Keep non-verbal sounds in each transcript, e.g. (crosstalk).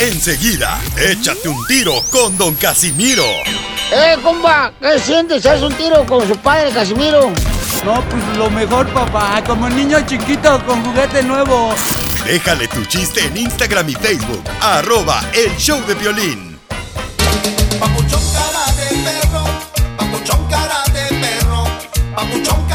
Enseguida, échate un tiro con Don Casimiro. ¡Eh, compa! ¿Qué sientes? ¿Haz un tiro con su padre, Casimiro? No, pues lo mejor, papá. Como niño chiquito con juguete nuevo. Déjale tu chiste en Instagram y Facebook. Arroba El Show de Violín. Papuchón cara de perro, papuchón cara de perro, papuchón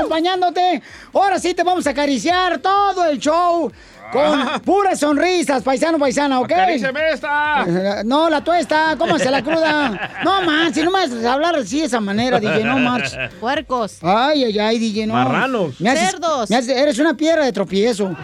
acompañándote. Ahora sí te vamos a acariciar todo el show con puras sonrisas, paisano, paisana, ¿ok? Acaríciame esta. No, la tuesta, cómase la cruda. No más, si no me haces hablar así de esa manera, DJ, no marches. Puercos. Ay, ay, ay, DJ, no. Marranos. Me haces- Cerdos. me haces- eres una piedra de tropiezo. (laughs)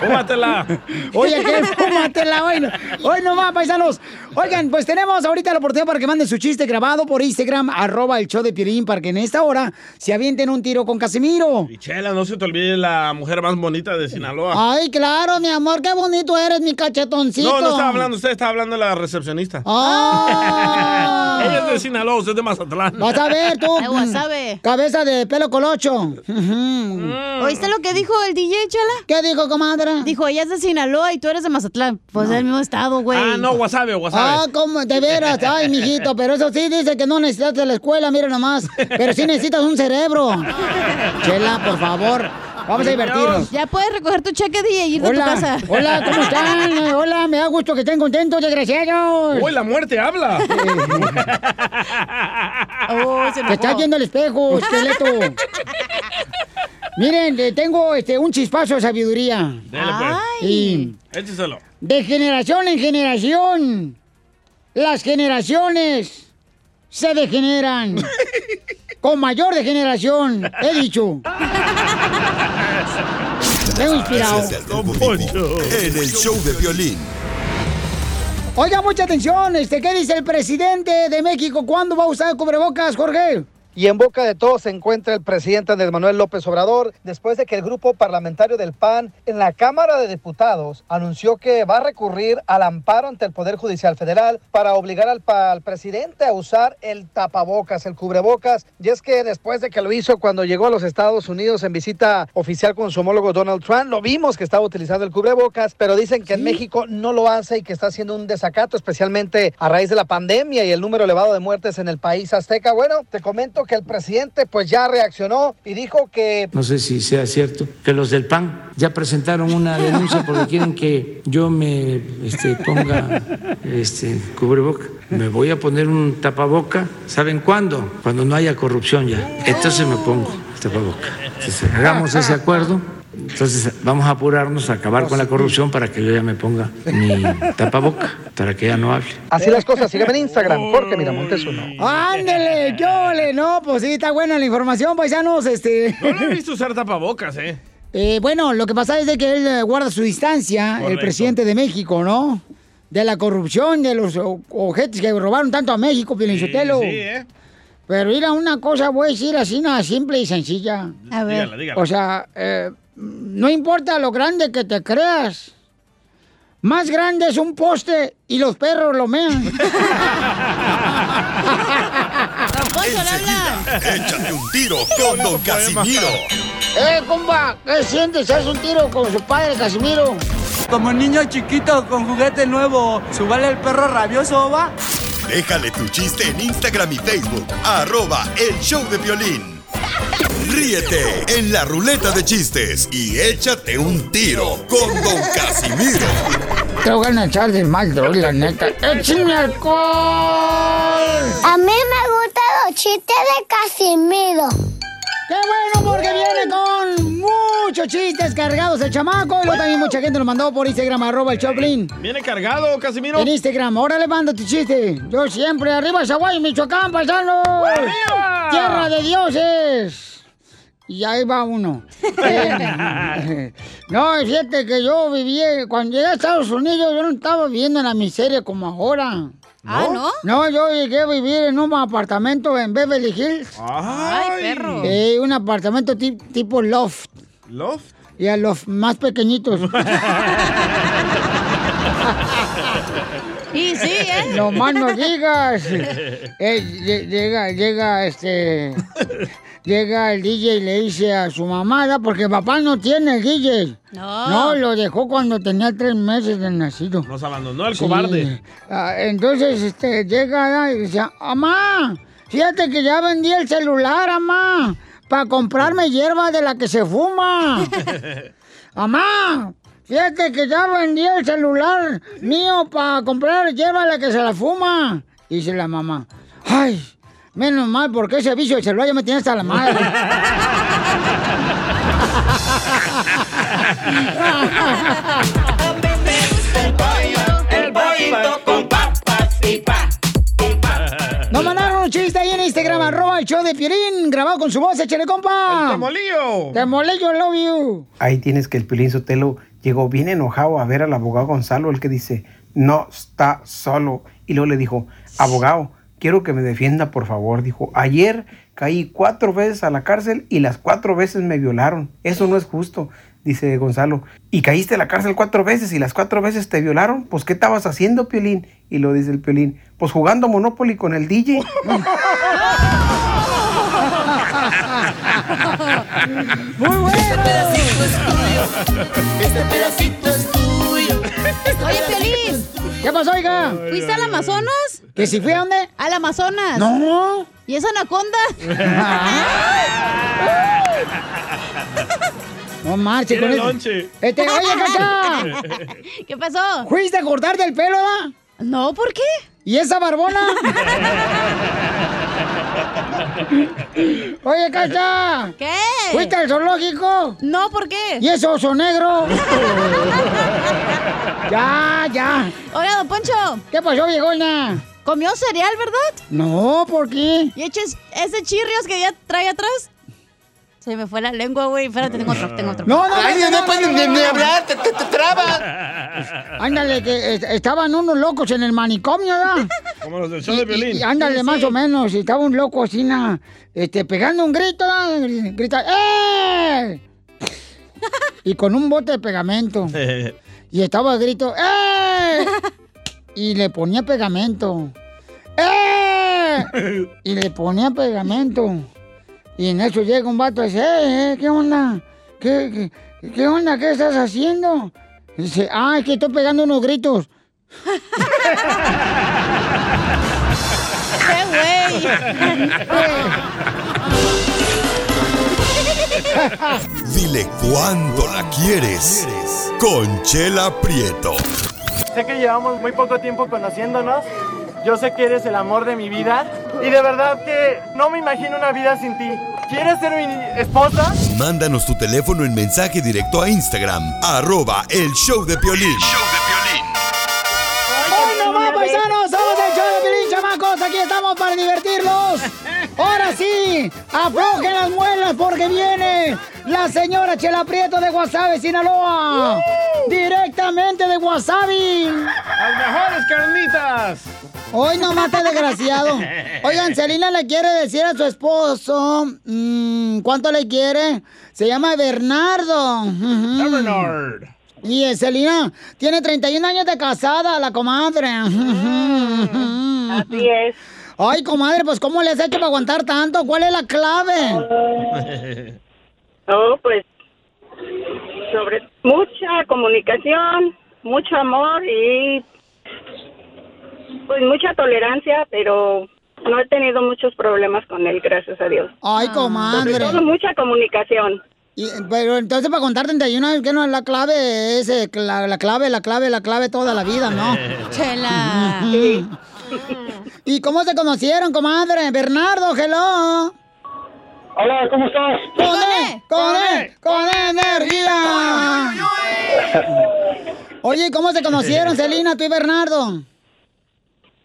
Fúmatela. Oye, ¿qué? Fúmatela hoy. no- Hoy no va, paisanos. Oigan, pues tenemos ahorita la oportunidad para que manden su chiste grabado por Instagram, arroba el show de Piolín, para que en esta hora se avienten un tiro con Casimiro. Y Chela, no se te olvide la mujer más bonita de Sinaloa. Ay, claro, mi amor, qué bonito eres, mi cachetoncito. No, no estaba hablando, usted estaba hablando de la recepcionista. Ah. (laughs) Ella es de Sinaloa, usted es de Mazatlán. Vas a ver tú. (laughs) De wasabi. Cabeza de pelo colocho. ¿Oíste lo que dijo el DJ, Chela? ¿Qué dijo, comadre? Dijo, ella es de Sinaloa y tú eres de Mazatlán. Pues del mismo estado, güey. Ah, no, wasabi, wasabi. Ah, ¿cómo? De veras, (laughs) ay, mijito, pero eso sí dice que no necesitas de la escuela, mira nomás. Pero sí necesitas un cerebro. Chela, por favor, vamos a divertirnos. Ya puedes recoger tu cheque, DJ, y irte Hola, a tu casa. hola, ¿cómo están? (laughs) Hola, me da gusto que estén contentos, desgraciados. Uy, la muerte habla. (laughs) Oh, se Te enojó. estás viendo al espejo, (laughs) esqueleto. Miren, tengo este, un chispazo de sabiduría. Dele, pues. Y Écheselo. de generación en generación, las generaciones se degeneran. Con mayor degeneración, he dicho. Vengo inspirado. En el Show de Violín. Oiga, mucha atención. Este, ¿Qué dice el presidente de México? ¿Cuándo va a usar cubrebocas, Jorge? Y en boca de todos se encuentra el presidente Andrés Manuel López Obrador, después de que el grupo parlamentario del PAN en la Cámara de Diputados anunció que va a recurrir al amparo ante el Poder Judicial Federal para obligar al, presidente a usar el tapabocas, el cubrebocas. Y es que después de que lo hizo cuando llegó a los Estados Unidos en visita oficial con su homólogo Donald Trump, lo vimos que estaba utilizando el cubrebocas, pero dicen que en México no lo hace y que está haciendo un desacato, especialmente a raíz de la pandemia y el número elevado de muertes en el país azteca. Bueno, te comento que el presidente pues ya reaccionó y dijo que no sé si sea cierto, que los del PAN ya presentaron una denuncia porque quieren que yo me este, ponga este, cubreboca. Me voy a poner un tapaboca, ¿saben cuándo? Cuando no haya corrupción ya. Entonces me pongo tapaboca. Hagamos ese acuerdo. Entonces vamos a apurarnos a acabar con la corrupción para que yo ya me ponga mi tapaboca, para que ya no hable. así las cosas. Sígueme en Instagram, Jorge Miramontes uno. Ándele, yo le, no, pues sí, está buena la información, paisanos, este. No lo he visto usar tapabocas, ¿eh? Eh, bueno, lo que pasa es de que él eh, guarda su distancia, el presidente de México, ¿no? De la corrupción, de los o- ojetes que robaron tanto a México, Pilinchotelo. Sí, ¿eh? Pero mira, una cosa voy a decir así, nada simple y sencilla. A ver. Dígala, dígala. O sea, eh, no importa lo grande que te creas. Más grande es un poste y los perros lo mean. (laughs) Enseguida, échate un tiro (laughs) con Don Casimiro. ¡Eh, compa! ¿Qué sientes? ¿Haz un tiro con su padre, Casimiro? Como niño chiquito con juguete nuevo. Subale el perro rabioso, va. Déjale tu chiste en Instagram y Facebook. Arroba El Show de Violín. Ríete en la ruleta de chistes y échate un tiro con Don Casimiro. Te voy a echar de mal, la neta. ¡Échame alcohol! A mí me gustan los chistes de Casimiro. ¡Qué bueno, porque viene con muchos chistes cargados el chamaco! Y luego también mucha gente lo mandó por Instagram, arroba el Choplin. ¿Viene cargado, Casimiro? En Instagram, ahora le mando tu chiste. Yo siempre, arriba Zaguay, Michoacán, paisano. ¡Tierra de dioses! Y ahí va uno. (laughs) Eh, (laughs) no, fíjate que yo viví, cuando llegué a Estados Unidos, yo no estaba viviendo en la miseria como ahora. Ah, ¿no? No, yo llegué a vivir en un apartamento en Beverly Hills. Ay, perro. Eh, un apartamento ti- tipo loft. ¿Loft? Y a los más pequeñitos. (laughs) Y sí, ¿eh? No más no digas. (laughs) Eh, lle- llega, llega, este... Llega el DJ y le dice a su mamá, porque papá no tiene el DJ. No. No, lo dejó cuando tenía tres meses de nacido. Nos abandonó el Sí. cobarde. Ah, entonces, este, llega y dice, mamá, fíjate que ya vendí el celular, mamá, para comprarme hierba de la que se fuma. (laughs) mamá, fíjate que ya vendí el celular mío para comprar hierba de la que se la fuma. Dice la mamá, ay, menos mal, porque ese vicio del celular ya me tiene hasta la madre. El pollito con papas y pa. Nos mandaron un chiste ahí en Instagram, arroba el show de Piolín, grabado con su voz, échale compa. ¡Temolillo! Temolillo, love you. Ahí tienes que el Pilín Sotelo llegó bien enojado a ver al abogado Gonzalo, el que dice, no está solo. Y luego le dijo, abogado, quiero que me defienda, por favor. Dijo, ayer caí cuatro veces a la cárcel y las cuatro veces me violaron. Eso no es justo, dice Gonzalo. ¿Y caíste a la cárcel cuatro veces y las cuatro veces te violaron? Pues, ¿qué estabas haciendo, Piolín? Y lo dice el Piolín, pues jugando Monopoly con el DJ. (laughs) Muy bueno. Este pedacito es tuyo. ¿Qué pasó, oiga? ¿Fuiste al Amazonas? ¿Que si fui a dónde? Al Amazonas. No. ¿Y esa anaconda? (laughs) No marches con eso. Este, oye, Cacha. (laughs) ¿Qué pasó? ¿Fuiste a cortarte el pelo, da? No, ¿por qué? ¿Y esa barbona? (laughs) (laughs) Oye, Cacha. ¿Qué? ¿Fuiste al zoológico? No, ¿por qué? ¿Y ese oso negro? (laughs) ya, ya. Hola, don Poncho. ¿Qué pasó, viejona? ¿Comió cereal, verdad? No, ¿por qué? ¿Y eches ese chirrios que ya trae atrás? Se me fue la lengua, güey. Espérate, tengo otro, tengo otro. No, no, Ay, no, no, no, puedes no, ni, hablar, te, te, te trabas. Ándale, que est- estaban unos locos en el manicomio, ¿verdad? Como los del show de violín. y, ándale, más o menos. Y estaba un loco así, na, este, pegando un grito, ¿verdad? grita, ¡eh! y con un bote de pegamento. (laughs) Y estaba el grito, ¡eh! Y le ponía pegamento. ¡eh! Y le ponía pegamento. Y en eso llega un vato y dice, ¡eh, eh, qué onda! ¿Qué, qué, qué onda? ¿Qué estás haciendo? Y dice, ah, es que estoy pegando unos gritos. (laughs) ¡Qué (laughs) Dile cuándo la quieres. Conchela Prieto. Sé que llevamos muy poco tiempo conociéndonos. Yo sé que eres el amor de mi vida. Y de verdad que no me imagino una vida sin ti. ¿Quieres ser mi esposa? Mándanos tu teléfono en mensaje directo a Instagram, arroba el show de Piolín. ¡Hoy no más, paisanos! ¡Somos el show de Piolín, chamacos! ¡Aquí estamos para divertirlos! ¡Ahora sí! ¡Aflojen las muelas porque viene la señora Chela Prieto de Guasave, Sinaloa! ¡Directamente de Guasave! ¡Las mejores carnitas! Hoy no mate desgraciado. Oigan, Celina le quiere decir a su esposo mm, cuánto le quiere. Se llama Bernardo. Bernard. Y eh, Celina tiene 31 años de casada, la comadre. Así es. Ay, comadre, pues ¿cómo le has hecho para aguantar tanto? ¿Cuál es la clave? Oh, pues sobre mucha comunicación, mucho amor y pues mucha tolerancia, pero no he tenido muchos problemas con él, gracias a Dios. Ay, Sobre comadre. todo mucha comunicación. Y- pero entonces para contar 31 años, que no es la clave? Es eh, la, la clave, la clave, la clave toda la vida, ¿no? (laughs) Chela. ¿Y cómo se conocieron, comadre? Bernardo, hello. Hola, ¿cómo estás? Con E, con E, con energía. Oye, ¿cómo se conocieron, (laughs) Celina, tú y Bernardo?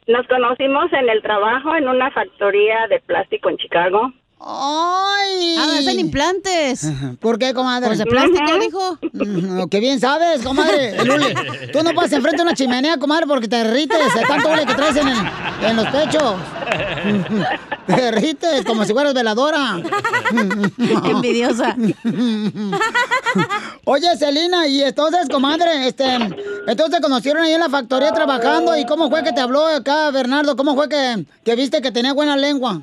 Nos conocimos en el trabajo en una factoría de plástico en Chicago. ¡Ay! Ah, hacen implantes. (laughs) ¿Por qué, comadre? Pues de plástico, dijo. (laughs) Mm, Qué bien sabes, comadre. Tú no pasas enfrente de una chimenea, comadre, porque te derrites de tanto hule que traes en, el- en los pechos. (laughs) Te derrites como si fueras veladora. Envidiosa. Oye, Celina, y entonces, comadre, este, entonces te conocieron ahí en la factoría trabajando, ¿y cómo fue que te habló acá, Bernardo? ¿Cómo fue que, que viste que tenía buena lengua?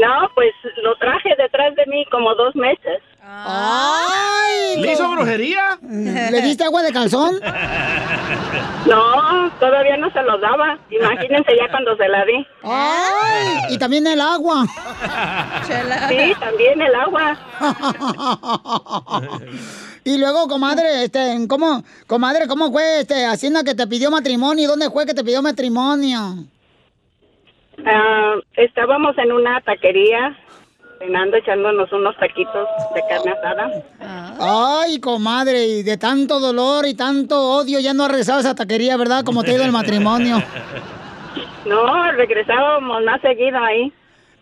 No, pues lo traje detrás de mí como dos meses. ¡Ay! ¿Le hizo brujería? ¿Le diste agua de calzón? No, todavía no se los daba. Imagínense ya cuando se la di. ¡Ay! Y también el agua. Sí, también el agua. Y luego, comadre, este, ¿cómo, comadre, cómo fue este Hacienda que te pidió matrimonio? ¿Y dónde fue que te pidió matrimonio? Ah, estábamos en una taquería cenando, echándonos unos taquitos de carne asada. Ay, comadre, y de tanto dolor y tanto odio ya no regresado a esa taquería, ¿verdad? Como te ha ido el matrimonio. (laughs) No, regresábamos más seguido ahí.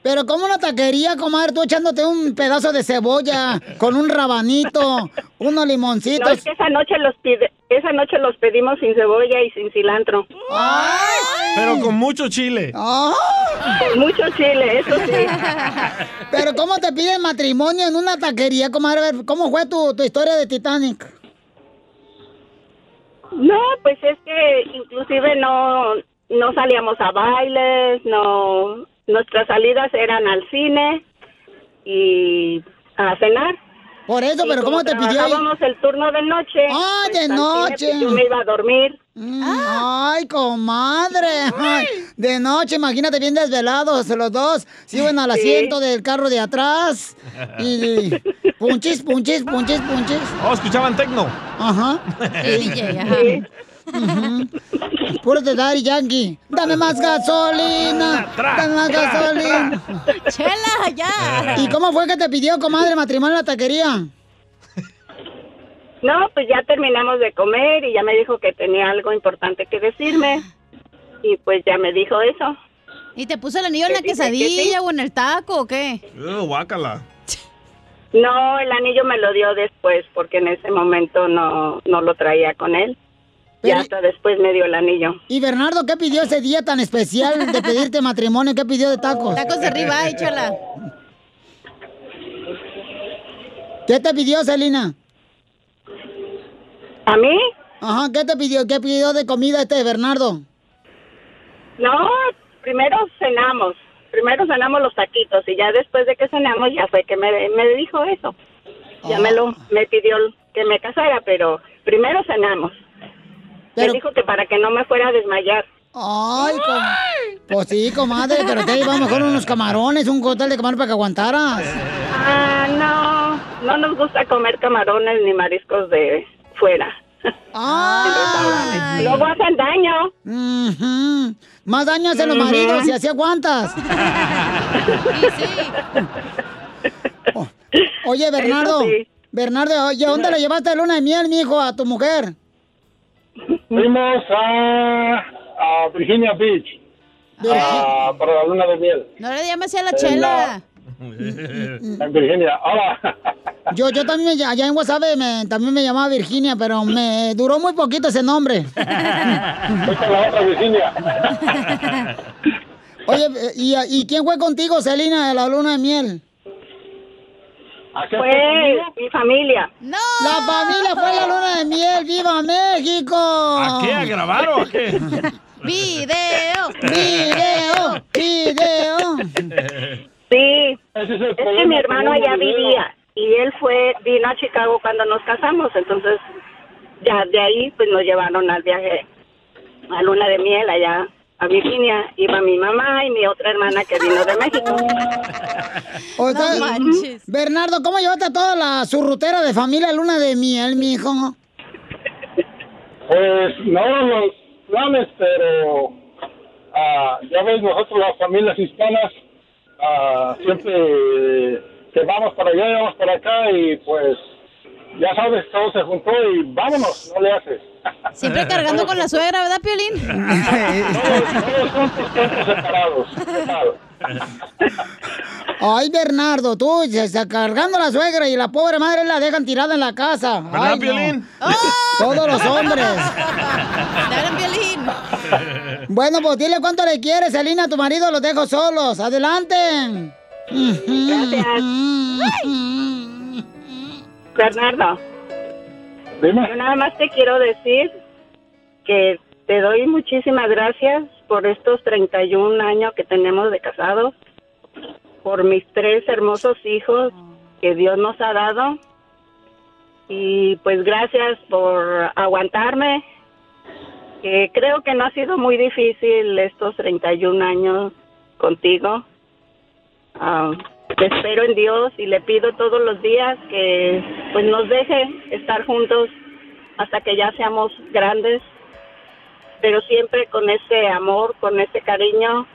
Pero como una taquería, comadre, tú echándote un pedazo de cebolla con un rabanito, unos No, limoncitos. es que esa noche los pide, esa noche los pedimos sin cebolla y sin cilantro. Pero con mucho chile. Con mucho chile, eso sí. (laughs) Pero ¿cómo te piden matrimonio en una taquería, comadre? A ver, ¿Cómo fue tu, tu historia de Titanic? No, pues es que inclusive no, no salíamos a bailes, no, nuestras salidas eran al cine y a cenar. Por eso, Y pero como ¿cómo te pidió trabajábamos el turno de noche. ¡Ah, pues, de noche! pues, yo me iba a dormir. Mm, Ay, comadre. Ay, de noche, imagínate bien desvelados los dos. Se iban al Sí. asiento del carro de atrás. Y (laughs) punchis, punchis, punchis, punchis. Oh, escuchaban tecno. Ajá. DJ, ajá. Puro de Daddy Yankee. Dame más gasolina. Dame más gasolina. Chela, ya. ¿Y cómo fue que te pidió, comadre, matrimonio en la taquería? No, pues ya terminamos de comer y ya me dijo que tenía algo importante que decirme. Y pues ya me dijo eso. ¿Y te puso el anillo en la que quesadilla sí. o en el taco o qué? Uh, guácala. No, el anillo me lo dio después porque en ese momento no, no lo traía con él. Y Pero- hasta después me dio el anillo. ¿Y Bernardo qué pidió ese día tan especial de pedirte (laughs) matrimonio? ¿Qué pidió de tacos? Tacos de arriba, (laughs) échala. ¿Qué te pidió, Celina? ¿A mí? Ajá, ¿qué te pidió? ¿Qué pidió de comida este Bernardo? No, primero cenamos. Primero cenamos los taquitos y ya después de que cenamos ya fue que me, me dijo eso. Ya me lo me pidió que me casara, pero primero cenamos. Pero- Me dijo que para que no me fuera a desmayar. Ay, com- pues sí, comadre, pero te iba mejor unos camarones, un cóctel de camarón para que aguantaras. Ah, no, no nos gusta comer camarones ni mariscos de fuera. Ah, (laughs) Luego hacen daño. Más daño hacen los maridos y así aguantas. O- Oye, Bernardo, Eso sí. Bernardo, oye, ¿dónde le llevaste de luna de miel, mijo, a tu mujer? Fuimos a, a Virginia Beach a- para la luna de miel. No le llames a la En chela. (laughs) En Virginia. Hola. (laughs) Yo, yo también, allá en Guasave, me- también me llamaba Virginia, pero me duró muy poquito ese nombre. (laughs) Con la otra Virginia. Oye, eh, ¿y, y quién fue contigo, Celina, de la luna de miel? Fue mi familia. ¡No! La familia fue la luna de miel. ¡Viva México! ¿A qué? ¿A grabar o a qué? (laughs) ¡Video! ¡Video! ¡Video! Sí, es que mi hermano allá vivía y él fue, vino a Chicago cuando nos casamos, entonces ya de ahí pues nos llevaron al viaje a luna de miel allá a Virginia. Iba mi mamá y mi otra hermana que vino de México. (laughs) O sea, No manches. Bernardo, ¿cómo llevaste a toda la surrutera de familia luna de miel, mijo? Pues no los planes, pero ah, ya ves, nosotros las familias hispanas ah, siempre que vamos para allá, vamos para acá y pues ya sabes, todo se juntó y vámonos, no le haces. Siempre cargando con la suegra, ¿verdad, Piolín? Todos son separados. Ay, Bernardo, tú se está cargando a la suegra y la pobre madre la dejan tirada en la casa. ¿Verdad, Ay, no. Piolín? (laughs) Todos los hombres. Dale, Piolín. Bueno, pues dile cuánto le quieres, Selina, a tu marido, los dejo solos. Adelante. (laughs) Bernardo, Yo nada más te quiero decir que te doy muchísimas gracias por estos 31 años que tenemos de casados, por mis tres hermosos hijos que Dios nos ha dado y pues gracias por aguantarme, que creo que no ha sido muy difícil estos 31 años contigo. Ah, espero en Dios y le pido todos los días que pues nos deje estar juntos hasta que ya seamos grandes, pero siempre con ese amor, con ese cariño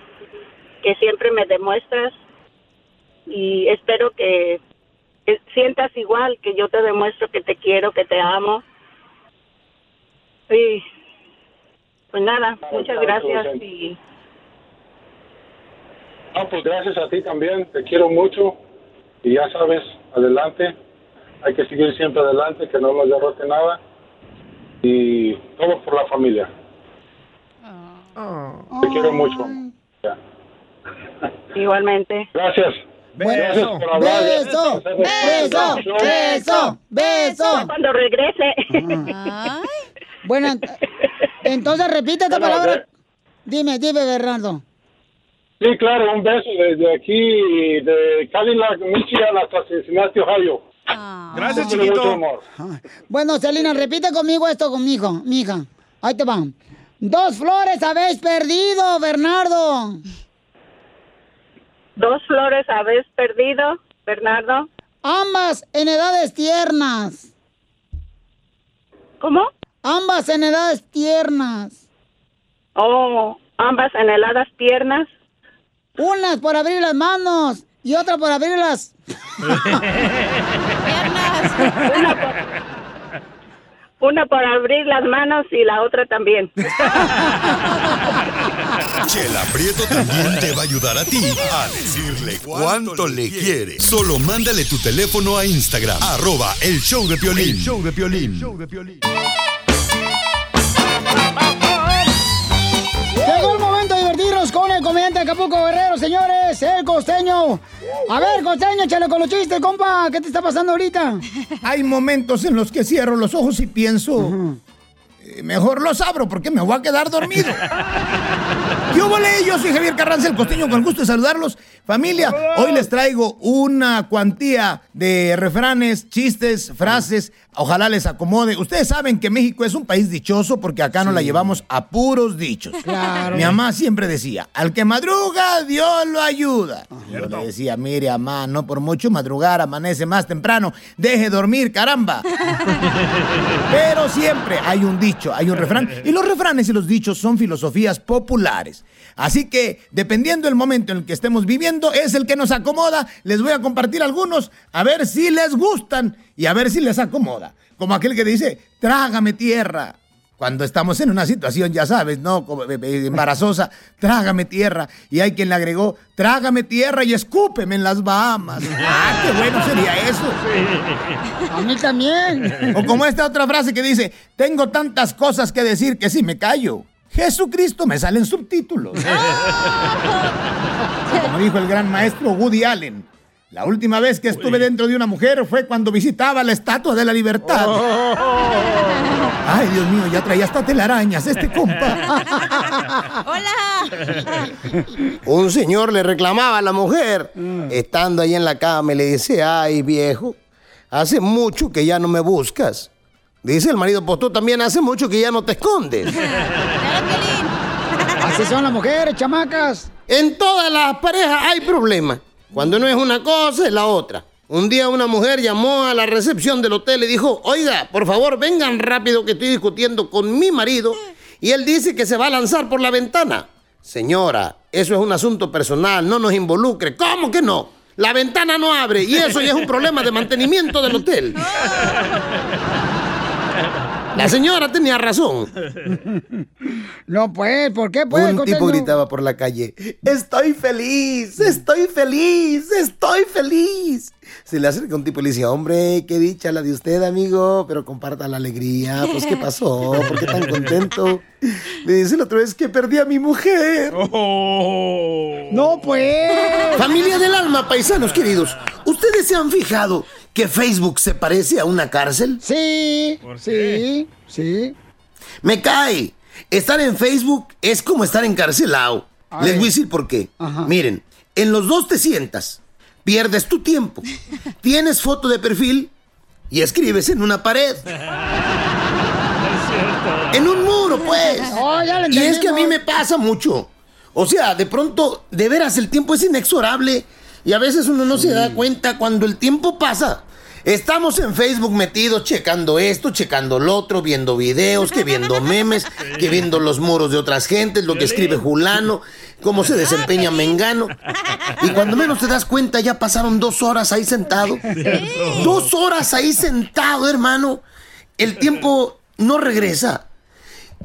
que siempre me demuestras. Y espero que, sientas igual que yo te demuestro que te quiero, que te amo. Y pues nada, muchas gracias y No, pues gracias a ti también, te quiero mucho y ya sabes, adelante, hay que seguir siempre adelante, que no nos derrote nada y todo por la familia. Te quiero mucho. Ya. igualmente. Gracias. Hablar. Beso, beso, beso, beso. Cuando regrese. Bueno, ent- entonces repite esta palabra. Dime, dime, Bernardo. Sí, claro, un beso desde aquí, de Cadillac, Michigan hasta Cincinnati, Ohio. Gracias, Mucho, chiquito. mucho amor. Bueno, Celina, repite conmigo esto conmigo, mija. Ahí te van. Dos flores habéis perdido, Bernardo. Dos flores habéis perdido, Bernardo. Ambas en edades tiernas. ¿Cómo? Ambas en edades tiernas. Oh, ambas en heladas piernas. Unas por abrir las manos y otra por abrir las... Una por, una por abrir las manos y la otra también. Chela Prieto también te va a ayudar a ti a decirle cuánto le quiere. Solo mándale tu teléfono a Instagram, arroba el show de Piolín. El show de Piolín. Llegó el momento de con el comediante de Acapulco Guerrero, señores, el costeño. A ver, costeño, échale con los chistes, compa. ¿Qué te está pasando ahorita? Hay momentos en los que cierro los ojos y pienso, mejor los abro porque me voy a quedar dormido. (laughs) Yo volé, yo soy Javier Carranza, el costeño, con el gusto de saludarlos. Familia, hoy les traigo una cuantía de refranes, chistes, frases. Ojalá les acomode. Ustedes saben que México es un país dichoso porque acá nos la llevamos a puros dichos. Claro. Mi mamá siempre decía, al que madruga, Dios lo ayuda. Yo le decía, mire, mamá, no por mucho madrugar, amanece más temprano. Deje dormir, caramba. (laughs) Pero siempre hay un dicho, hay un refrán. Y los refranes y los dichos son filosofías populares. Así que, dependiendo del momento en el que estemos viviendo, es el que nos acomoda. Les voy a compartir algunos, a ver si les gustan y a ver si les acomoda. Como aquel que dice, trágame tierra. Cuando estamos en una situación, ya sabes, ¿no? Como, eh, eh, embarazosa, trágame tierra. Y hay quien le agregó, trágame tierra y escúpeme en las Bahamas. ¡Ah, qué bueno sería eso! A mí también. O como esta otra frase que dice, tengo tantas cosas que decir que si me callo, Jesucristo me salen subtítulos. O como dijo el gran maestro Woody Allen, la última vez que estuve dentro de una mujer fue cuando visitaba la Estatua de la Libertad. Ay, Dios mío, ya traía hasta telarañas este compa. (laughs) ¡Hola! Un señor le reclamaba a la mujer, estando ahí en la cama, y le dice, ay viejo, hace mucho que ya no me buscas. Dice el marido, pues tú también hace mucho que ya no te escondes. (laughs) Así son las mujeres, chamacas. En todas las parejas hay problemas. Cuando no es una cosa, es la otra. Un día una mujer llamó a la recepción del hotel y dijo, oiga, por favor, vengan rápido que estoy discutiendo con mi marido y él dice que se va a lanzar por la ventana. Señora, eso es un asunto personal, no nos involucre. ¿Cómo que no? La ventana no abre y eso ya es un problema de mantenimiento del hotel. (laughs) La (laughs) señora tenía razón. No, pues, ¿por qué, pues? Un tipo gritaba por la calle, estoy feliz, estoy feliz, estoy feliz. Se le acerca un tipo y le dice, hombre, qué dicha la de usted, amigo, pero comparta la alegría. Pues, ¿qué pasó? ¿Por qué tan contento? Le dice la otra vez que perdí a mi mujer. No, pues. Familia del alma, paisanos queridos, ¿ustedes se han fijado que Facebook se parece a una cárcel? Sí, sí, sí. Me cae. Estar en Facebook es como estar encarcelado. Les voy a decir por qué. Miren, en los dos te sientas, pierdes tu tiempo, (laughs) tienes foto de perfil y escribes en una pared. (laughs) En un muro, pues. (laughs) Oh, ya y es que a mí me pasa mucho. O sea, de pronto, de veras, el tiempo es inexorable y a veces uno no se da cuenta cuando el tiempo pasa. Estamos en Facebook metidos checando esto, checando lo otro, viendo videos, que viendo memes, que viendo los muros de otras gentes, lo que escribe Julano, cómo se desempeña Mengano. Y cuando menos te das cuenta, ya pasaron dos horas ahí sentado. Dos horas ahí sentado, hermano. El tiempo no regresa.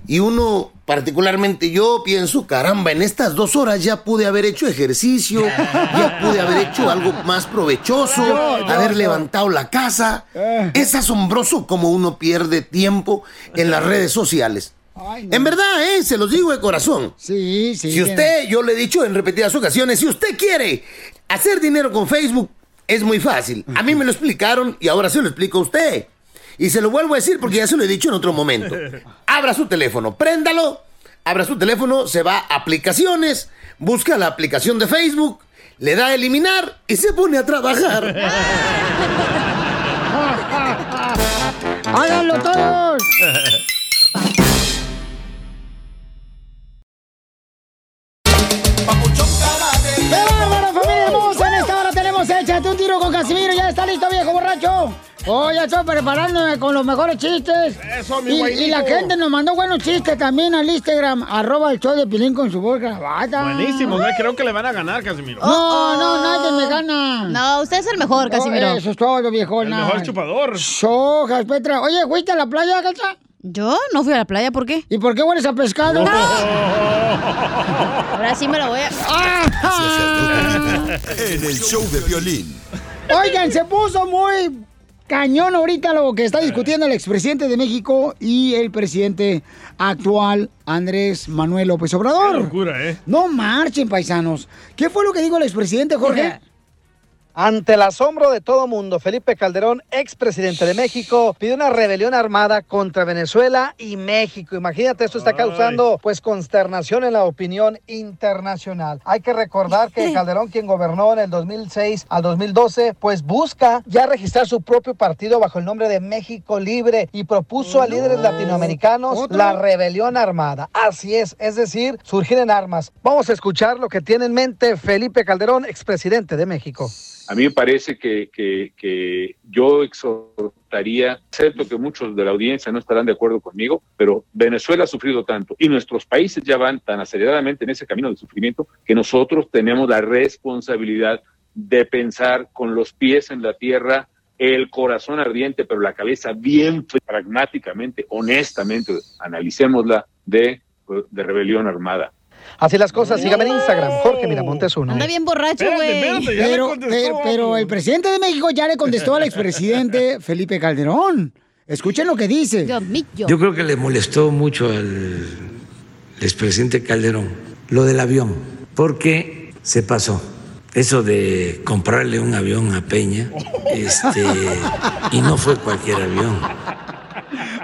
Y uno, particularmente yo, pienso, caramba, en estas dos horas ya pude haber hecho ejercicio, (laughs) ya pude haber hecho algo más provechoso, haber levantado la casa. Es asombroso como uno pierde tiempo en las redes sociales. En verdad, ¿eh? Se los digo de corazón. Sí, sí. Si usted, yo le he dicho en repetidas ocasiones, si usted quiere hacer dinero con Facebook, es muy fácil. A mí me lo explicaron y ahora se lo explico a usted. Y se lo vuelvo a decir porque ya se lo he dicho en otro momento. (laughs) Abra su teléfono, préndalo, abra su teléfono, se va a aplicaciones, busca la aplicación de Facebook, le da a eliminar y se pone a trabajar. (laughs) ¡Háganlo todos! (laughs) Échate un tiro con Casimiro. ¿Ya está listo, viejo borracho? Oh, ya estoy preparándome con los mejores chistes. Eso, mi y, y la gente nos mandó buenos chistes también al Instagram, arroba el show de Pilín con su voz grabada. Buenísimo, güey. Creo que le van a ganar, Casimiro. No, no, nadie me gana. No, usted es el mejor, Casimiro. eso es todo, viejo. El mejor chupador. Sojas, Petra. Oye, ¿fuiste a la playa, Cacha? ¿Yo? No fui a la playa, ¿por qué? ¿Y por qué hueles a pescado? (laughs) Ahora sí me lo voy a... (laughs) En el show de violín. Oigan, se puso muy cañón ahorita lo que está discutiendo el expresidente de México y el presidente actual, Andrés Manuel López Obrador. Qué locura, ¿eh? No marchen, paisanos. ¿Qué fue lo que dijo el expresidente, Jorge? Ante el asombro de todo mundo, Felipe Calderón, expresidente de México, pide una rebelión armada contra Venezuela y México. Imagínate, esto está causando pues consternación en la opinión internacional. Hay que recordar que (laughs) Calderón, quien gobernó en el 2006 al 2012, pues busca ya registrar su propio partido bajo el nombre de México Libre y propuso a líderes latinoamericanos la rebelión armada. Así es, es decir, surgir en armas. Vamos a escuchar lo que tiene en mente Felipe Calderón, expresidente de México. A mí me parece que, que- que yo exhortaría, acepto que muchos de la audiencia no estarán de acuerdo conmigo, pero Venezuela ha sufrido tanto y nuestros países ya van tan aceleradamente en ese camino de sufrimiento que nosotros tenemos la responsabilidad de pensar con los pies en la tierra, el corazón ardiente, pero la cabeza bien pragmáticamente, honestamente, analicémosla de, de rebelión armada. Así las cosas, síganme en Instagram, Jorge Miramontes uno. Anda bien borracho, güey. Pero, pero, pero el presidente de México ya le contestó al expresidente (laughs) Felipe Calderón. Escuchen lo que dice. Yo creo que le molestó mucho al expresidente Calderón lo del avión, porque se pasó. Eso de comprarle un avión a Peña, este, y no fue cualquier avión.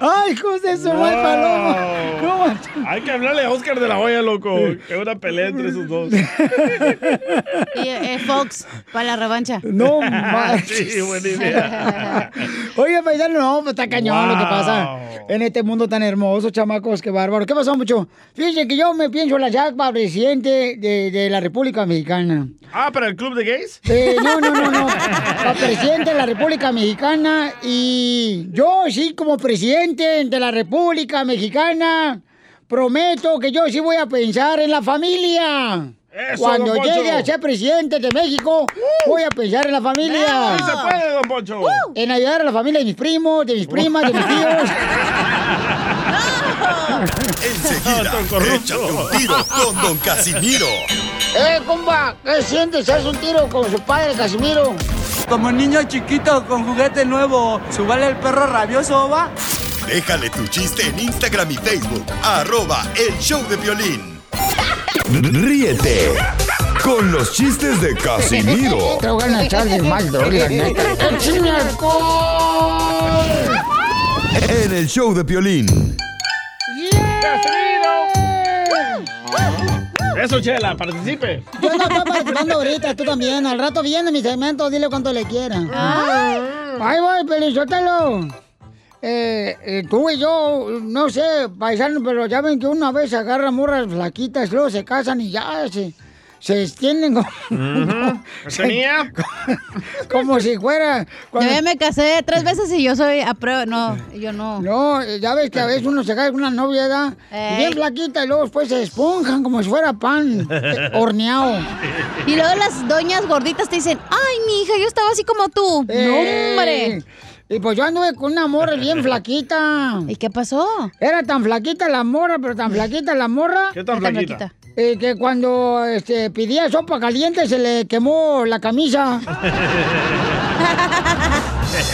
¡Ay, José, su mal paloma! ¿Cómo? Hay que hablarle a Oscar de la Hoya, loco. Que una pelea entre esos dos. Y eh, Fox, para la revancha. No (laughs) manches. Sí, buena idea. (laughs) Oye, paisano, no, pues está cañón lo que pasa en este mundo tan hermoso, chamacos, qué bárbaro. ¿Qué pasó, mucho? Fíjense que yo me pienso la Jack para presidente de, de la República Mexicana. Ah, ¿para el club de gays? Eh, no, no, no, no. Para presidente de la República Mexicana y yo sí como presidente de la República Mexicana prometo que yo sí voy a pensar en la familia. Eso, Cuando llegue a ser presidente de México, voy a pensar en la familia. Se puede, don Poncho. En ayudar a la familia de mis primos, de mis primas, de mis tíos. (laughs) Enseguida, échate un tiro con Don Casimiro. ¡Eh, compa! ¿Qué sientes? ¿Haz un tiro con su padre, Casimiro? Como niño chiquito con juguete nuevo, ¿subale el perro rabioso, va? Déjale tu chiste en Instagram y Facebook. Arroba El Show de Violín. Ríete con los chistes de Casimiro (laughs) Te voy a echar de mal, la neta. (laughs) ¡Échame alcohol! en el Show de Violín. Eso, Chela, participe. Yo no estoy participando ahorita, tú también. Al rato viene mi segmento, dile cuánto le quieran. Ahí voy, Pelizotelo. Eh, eh, tú y yo, no sé, paisano, pero ya ven que una vez agarran morras flaquitas, luego se casan y ya se, se extienden como, (laughs) ¿Tenía? (laughs) como si fuera... Yo ya me casé tres veces y yo soy a prueba. No, yo no. No, eh, ya ves que a veces uno se cae con una novia, Ey. bien flaquita y luego después se esponjan como si fuera pan eh, (laughs) horneado. Y luego las doñas gorditas te dicen, ay, mi hija, yo estaba así como tú. No, hombre. Y pues yo anduve con una morra (laughs) bien flaquita. ¿Y qué pasó? Era tan flaquita la morra, pero tan flaquita la morra. ¿Qué tan flaquita? eh, que cuando este, pedía sopa caliente se le quemó la camisa. (laughs)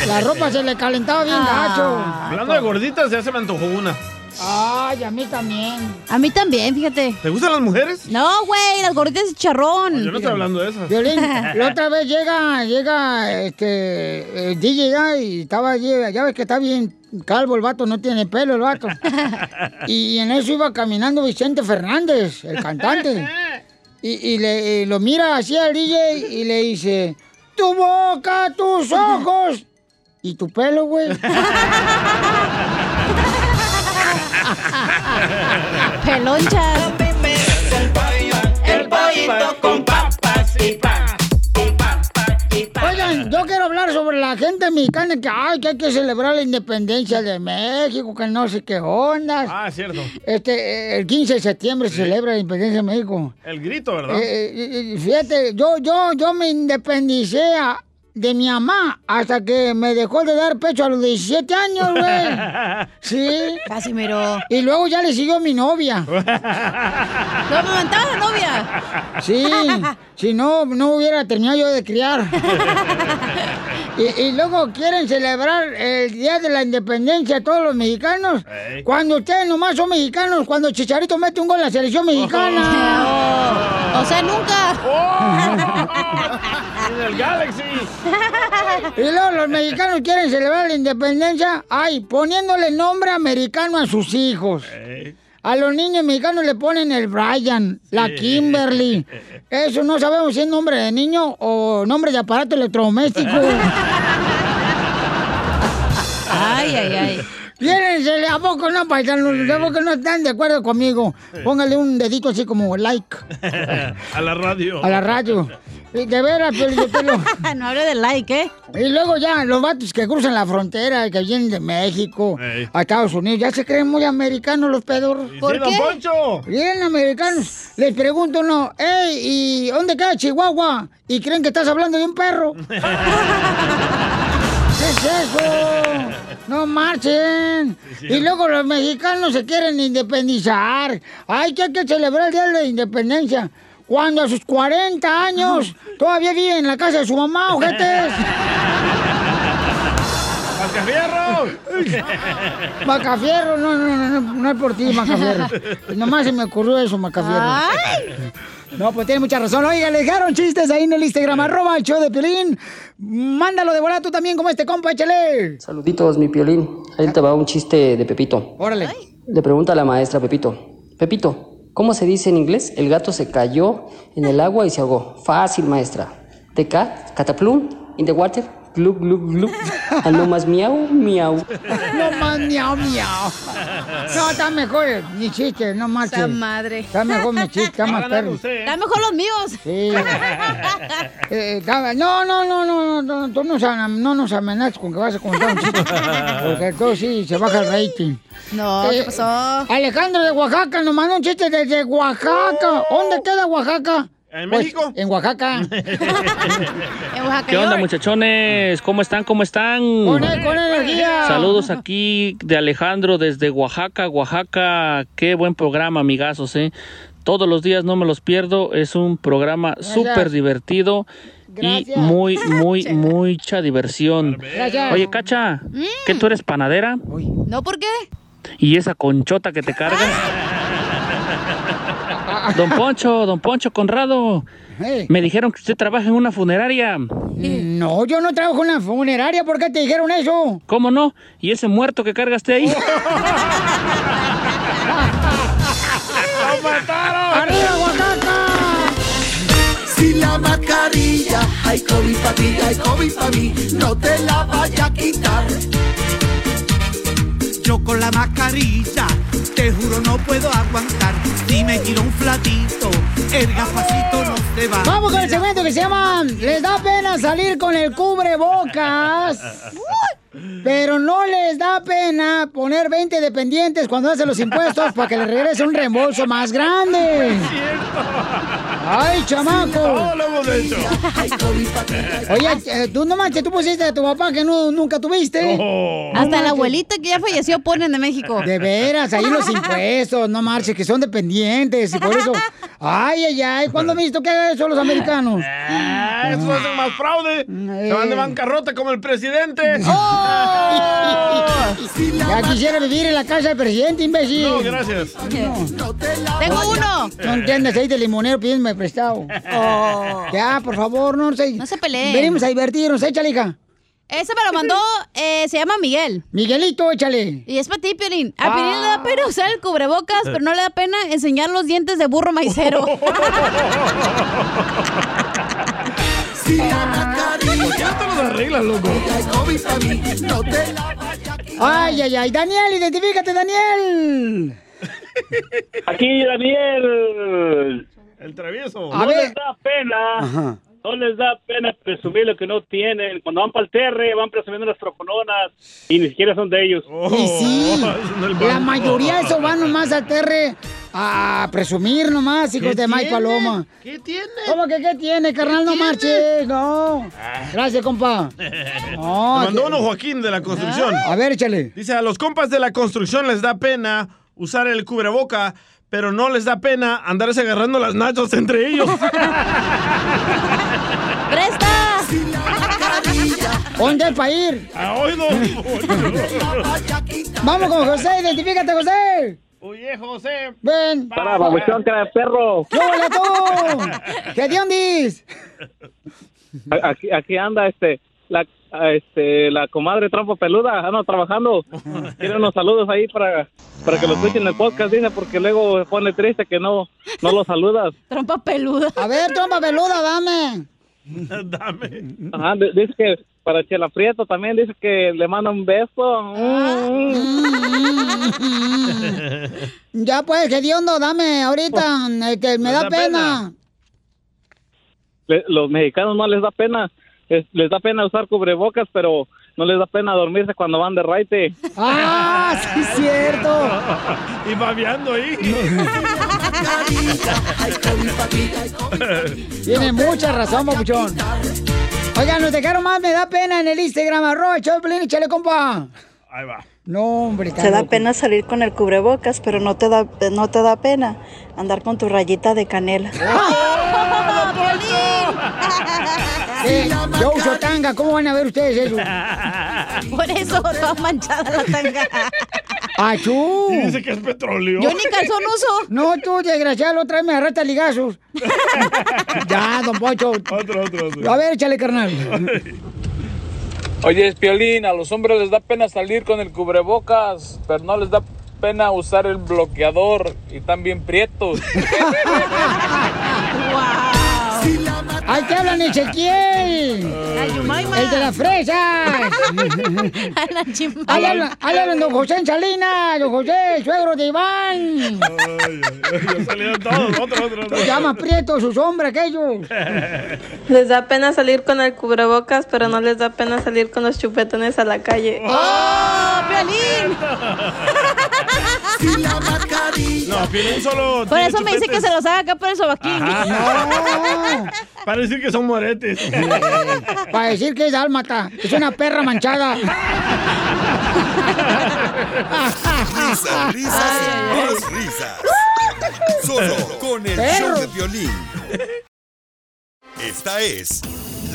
La ropa se le calentaba bien gacho. Hablando de gorditas, ya se me antojó una. Ay, a mí también. A mí también, fíjate. ¿Te gustan las mujeres? No, güey, las gorditas de charrón. Yo no estoy hablando de esas. Violín, (laughs) la otra vez llega, llega, este, el DJ ya y estaba, ya ya ves que está bien calvo el vato, no tiene pelo el vato. (laughs) Y en eso iba caminando Vicente Fernández, el cantante. (laughs) Y, y le y lo mira así al DJ y le dice, tu boca, tus ojos y tu pelo, güey. (laughs) Pelonchas. El pollito con papas y pan. Oigan, yo quiero hablar sobre la gente mexicana que, ay, que hay que celebrar la independencia de México, que no sé qué ondas. Ah, cierto. Este, el 15 de septiembre se celebra la independencia de México. El grito, ¿verdad? Eh, eh, fíjate, yo, yo, yo me independicé a- de mi mamá hasta que me dejó de dar pecho a los 17 años, güey. (laughs) Sí. Casi miró. Y luego ya le siguió mi novia. (laughs) ¿Lo amamantaba la novia? Sí, (laughs) si no, no hubiera terminado yo de criar. Y, y luego quieren celebrar el Día de la Independencia todos los mexicanos. Cuando ustedes nomás son mexicanos, cuando Chicharito mete un gol en la selección mexicana. (laughs) O sea, nunca. (laughs) En el Galaxy. Y luego los mexicanos quieren celebrar la independencia, ay, poniéndole nombre americano a sus hijos. A los niños mexicanos le ponen el Brian, la. Kimberly. (laughs) Eso no sabemos si es nombre de niño o nombre de aparato electrodoméstico. (laughs) Ay, ay, ay. Piénsele, ¿a poco no, paisanos? ¿A poco no están de acuerdo conmigo? Póngale un dedito así como like (laughs) A la radio. a la radio. Y De veras, Piolichotelo. (laughs) no hable de like, ¿eh? Y luego ya, los vatos que cruzan la frontera, que vienen de México a Estados Unidos, ya se creen muy americanos los pedorros. ¿Por sí, don qué? Poncho. Bien americanos. Les pregunto uno, ey, ¿y dónde queda Chihuahua? Y creen que estás hablando de un perro. (laughs) ¿Qué es eso? No marchen. Y luego los mexicanos se quieren independizar. Ay, que hay que celebrar el Día de la Independencia. Cuando a sus 40 años todavía vive en la casa de su mamá, ojetes. ¡Mascafierro! Macafierro, no, no, no, no, no es por ti, Macafierro. Nomás se me ocurrió eso, Macafierro. No, pues tiene mucha razón. Oiga, le dejaron chistes ahí en el Instagram, arroba el show de Piolín. Mándalo de volada tú también como este compa, échale. Saluditos, mi piolín. Ahí te va un chiste de Pepito. Órale. Le pregunta a la maestra Pepito. Pepito, ¿cómo se dice en inglés? El gato se cayó en el agua y se ahogó. Fácil, maestra. Cat, cataplum, in the water, Glug, glug, glug. Ah, no más miau, miau. No más miau, miau. No, está mejor mi chiste, no más. Esa madre. Está mejor mi chiste, está más perro. Está mejor los míos. Sí. (laughs) Eh, está- no, no, no, no, no, no, tú no nos amenazas con que vas a contar un chiste. Porque entonces sí, se baja el rating. No, ¿qué pasó? Alejandro de Oaxaca nos mandó un chiste desde Oaxaca. ¿Dónde queda Oaxaca? ¿En Pues, México? En Oaxaca. (laughs) En Oaxaca. ¿Qué onda, muchachones? ¿Cómo están? ¿Cómo están? Con, e- con energía. Saludos (laughs) aquí de Alejandro desde Oaxaca, Oaxaca. Qué buen programa, amigazos, ¿eh? Todos los días no me los pierdo. Es un programa súper divertido y muy, muy, (laughs) mucha diversión. Gracias. Oye, Cacha, ¿qué tú eres panadera? ¿No por qué? ¿Y esa conchota que te cargas? (laughs) Don Poncho, don Poncho Conrado. Me dijeron que usted trabaja en una funeraria. No, yo no trabajo en una funeraria. ¿Por qué te dijeron eso? ¿Cómo no? ¿Y ese muerto que cargaste ahí? (laughs) ¡Arriba, Oaxaca! Si la mascarilla hay COVID para ti, hay COVID para mí, no te la vaya a quitar. Yo con la mascarilla, te juro no puedo aguantar. Si me tiro un flatito, el gafacito no se va. Vamos con el segmento que se llama Les da pena salir con el cubrebocas. (laughs) Pero no les da pena poner 20 dependientes cuando hacen los impuestos para que les regrese un reembolso más grande. (laughs) ¡Ay, chamaco! Todo lo hemos hecho. Oye, eh, tú no manches, tú pusiste a tu papá que no, nunca tuviste. No Hasta la manches. abuelita que ya falleció ponen de México. De veras, ahí los (laughs) impuestos, no marches, que son dependientes y por eso. Ay, ay, ay, ¿cuándo has visto que hagan eso los americanos? Ah, eso hacen más fraude. Se van de bancarrota como el presidente. (laughs) ¡Oh! (laughs) Ya quisiera vivir en la casa del presidente, imbécil. No, gracias. Tengo uno. No entiendes, ahí de limonero prestado. Ya, por favor, no se... No se peleen. Venimos a divertirnos, échale, hija. Ese me lo mandó, eh, se llama Miguel. Miguelito, échale. Y es para ti, Piolín. A Piolín le Ah. da pena usar el cubrebocas, pero no le da pena enseñar los dientes de burro maicero. (laughs) Si la mascarilla Ya te los arreglas, loco. Ay, ay, ay. Daniel, identifícate, Daniel. Aquí, Daniel. El travieso. A no ver. les da pena. Ajá. No les da pena presumir lo que no tienen. Cuando van para el terre, van presumiendo las trocononas y ni siquiera son de ellos. Y sí, (laughs) Oh, la mayoría de esos van nomás al terre a presumir nomás, hijos ¿Qué de Mike tiene? Paloma. ¿Qué tiene? ¿Cómo que qué tiene, carnal? No marches, no. Gracias, compa. (laughs) No, mandó uno Joaquín de la construcción. A ver, échale. Dice, a los compas de la construcción les da pena usar el cubreboca, pero no les da pena andarse agarrando las nachos entre ellos. (laughs) ¡Presta! ¿Dónde es para ir? ¿Ha oído? Vamos con José, identifícate, José. Oye, José. Ven. Para, babuchón, cara de perro. ¿Qué hola tú? ¿Qué diondis? Aquí, aquí anda este la este la comadre trampa peluda, anda trabajando. (laughs) Quiere unos saludos ahí para, para que lo escuchen en el podcast, dice, porque luego se pone triste que no, no lo saludas. (laughs) Trompa peluda. A ver, trompa peluda, dame. (laughs) Dame. Ajá, dice que para Chela Prieto también dice que le manda un beso. Ya pues, que diondo, dame ahorita, que me da da pena. Le- los mexicanos no les da pena, es- les da pena usar cubrebocas, pero no les da pena dormirse cuando van de raite. (laughs) Ah, sí es cierto. (laughs) y babeando ahí. (laughs) Tiene mucha razón, papuchón. Oigan, nos dejaron más, me da pena en el Instagram, arroba, Piolín, échale, compa. Ahí va. No, hombre, está Te da loco. pena salir con el cubrebocas, pero no te da no te da pena andar con tu rayita de canela. Eh, yo uso tanga, ¿cómo van a ver ustedes eso? (laughs) Por eso, toda manchada la tanga. ¡Achú! Dice que es petróleo. Yo ni calzón uso. No, tú, desgraciado, otra vez me agarraste a ligazos. (laughs) ya, don Pocho. Otro, otro, otro. A ver, échale, carnal. Oye, Piolín, a los hombres les da pena salir con el cubrebocas, pero no les da pena usar el bloqueador y también prietos. (laughs) ¡Ay, te hablan, Ezequiel! El de las fresas. (laughs) Ahí hablan, ahí hablan don José en Salinas, don José, suegro de Iván. Ya salieron todos, otro, otro, llama Prieto, su sombra, aquellos. (laughs) Les da pena salir con el cubrebocas, pero no les da pena salir con los chupetones a la calle. ¡Oh, Piolín! (laughs) No, Piolín solo. Por eso me dice que se los haga acá por el sobaquín. Ajá. Para decir que son moretes. (laughs) Para decir que es dálmata, es una perra manchada. Risas, risas y más risas. Solo con el Perro. show de violín. Esta es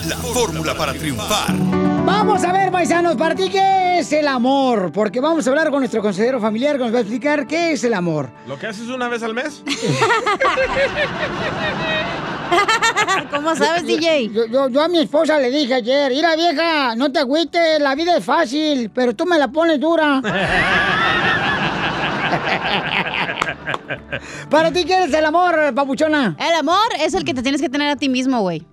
la fórmula para triunfar. Vamos a ver, paisanos, para ti, ¿qué es el amor? Porque vamos a hablar con nuestro consejero familiar que nos va a explicar qué es el amor. ¿Lo que haces una vez al mes? (laughs) (laughs) ¿Cómo sabes, DJ? Yo, yo, yo a mi esposa le dije ayer, mira vieja, no te agüites, la vida es fácil, pero tú me la pones dura. (laughs) (laughs) Para ti, ¿qué es el amor, papuchona? El amor es el que te tienes que tener a ti mismo, güey.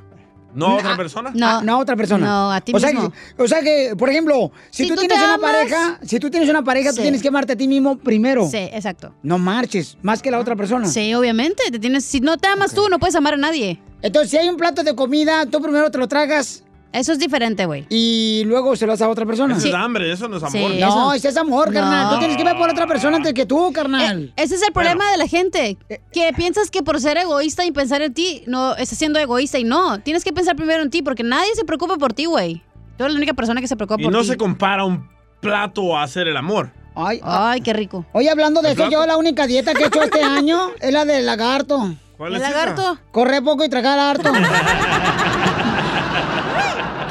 ¿No a otra persona? No. Ah, no a otra persona. No, a ti o sea mismo. Que, o sea que, por ejemplo, si, Si tú, tú tienes una amas- pareja, si tú tienes una pareja, tú tienes que amarte a ti mismo primero. Sí, exacto. No marches, más que la otra persona. Sí, obviamente. Te tienes, si no te amas tú, no puedes amar a nadie. Entonces, si hay un plato de comida, tú primero te lo tragas. Eso es diferente, güey. Y luego se lo das a otra persona. Eso es hambre, eso no es amor. Sí. No, eso- ese es amor, carnal. No. Tú tienes que ver por otra persona antes que tú, carnal. Eh, ese es el problema de la gente. Que piensas que por ser egoísta y pensar en ti, no estás siendo egoísta y no. Tienes que pensar primero en ti porque nadie se preocupa por ti, güey. Tú eres la única persona que se preocupa Y por no ti. se compara un plato a hacer el amor. Ay, Ay, qué rico. Oye, hablando de ¿El eso, yo la única dieta que he hecho este año es la del lagarto. ¿Cuál ¿El es esa? lagarto? Correr poco y tragar harto. (laughs)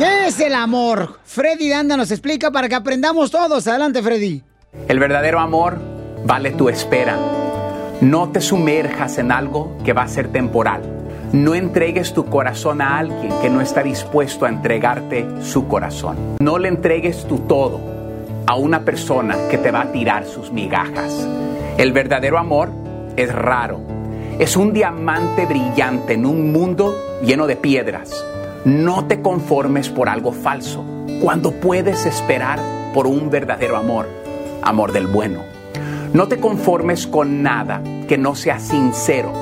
¿Qué es el amor? Freddy Danda nos explica para que aprendamos todos. Adelante, Freddy. El verdadero amor vale tu espera. No te sumerjas en algo que va a ser temporal. No entregues tu corazón a alguien que no está dispuesto a entregarte su corazón. No le entregues tu todo a una persona que te va a tirar sus migajas. El verdadero amor es raro. Es un diamante brillante en un mundo lleno de piedras. No te conformes por algo falso cuando puedes esperar por un verdadero amor, amor del bueno. No te conformes con nada que no sea sincero.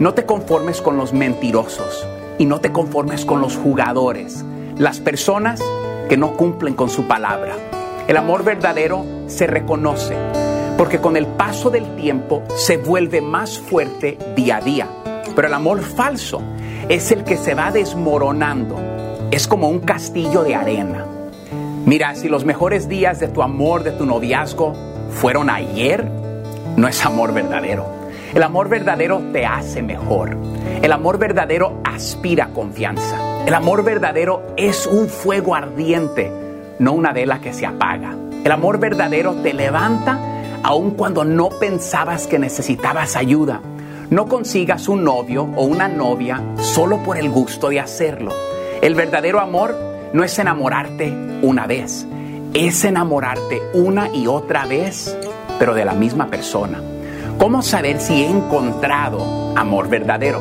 No te conformes con los mentirosos y no te conformes con los jugadores, las personas que no cumplen con su palabra. El amor verdadero se reconoce porque con el paso del tiempo se vuelve más fuerte día a día. Pero el amor falso es el que se va desmoronando. Es como un castillo de arena. Mira, si los mejores días de tu amor, de tu noviazgo, fueron ayer, no es amor verdadero. El amor verdadero te hace mejor. El amor verdadero aspira confianza. El amor verdadero es un fuego ardiente, no una vela que se apaga. El amor verdadero te levanta aun cuando no pensabas que necesitabas ayuda. No consigas un novio o una novia solo por el gusto de hacerlo. El verdadero amor no es enamorarte una vez, es enamorarte una y otra vez, pero de la misma persona. ¿Cómo saber si he encontrado amor verdadero?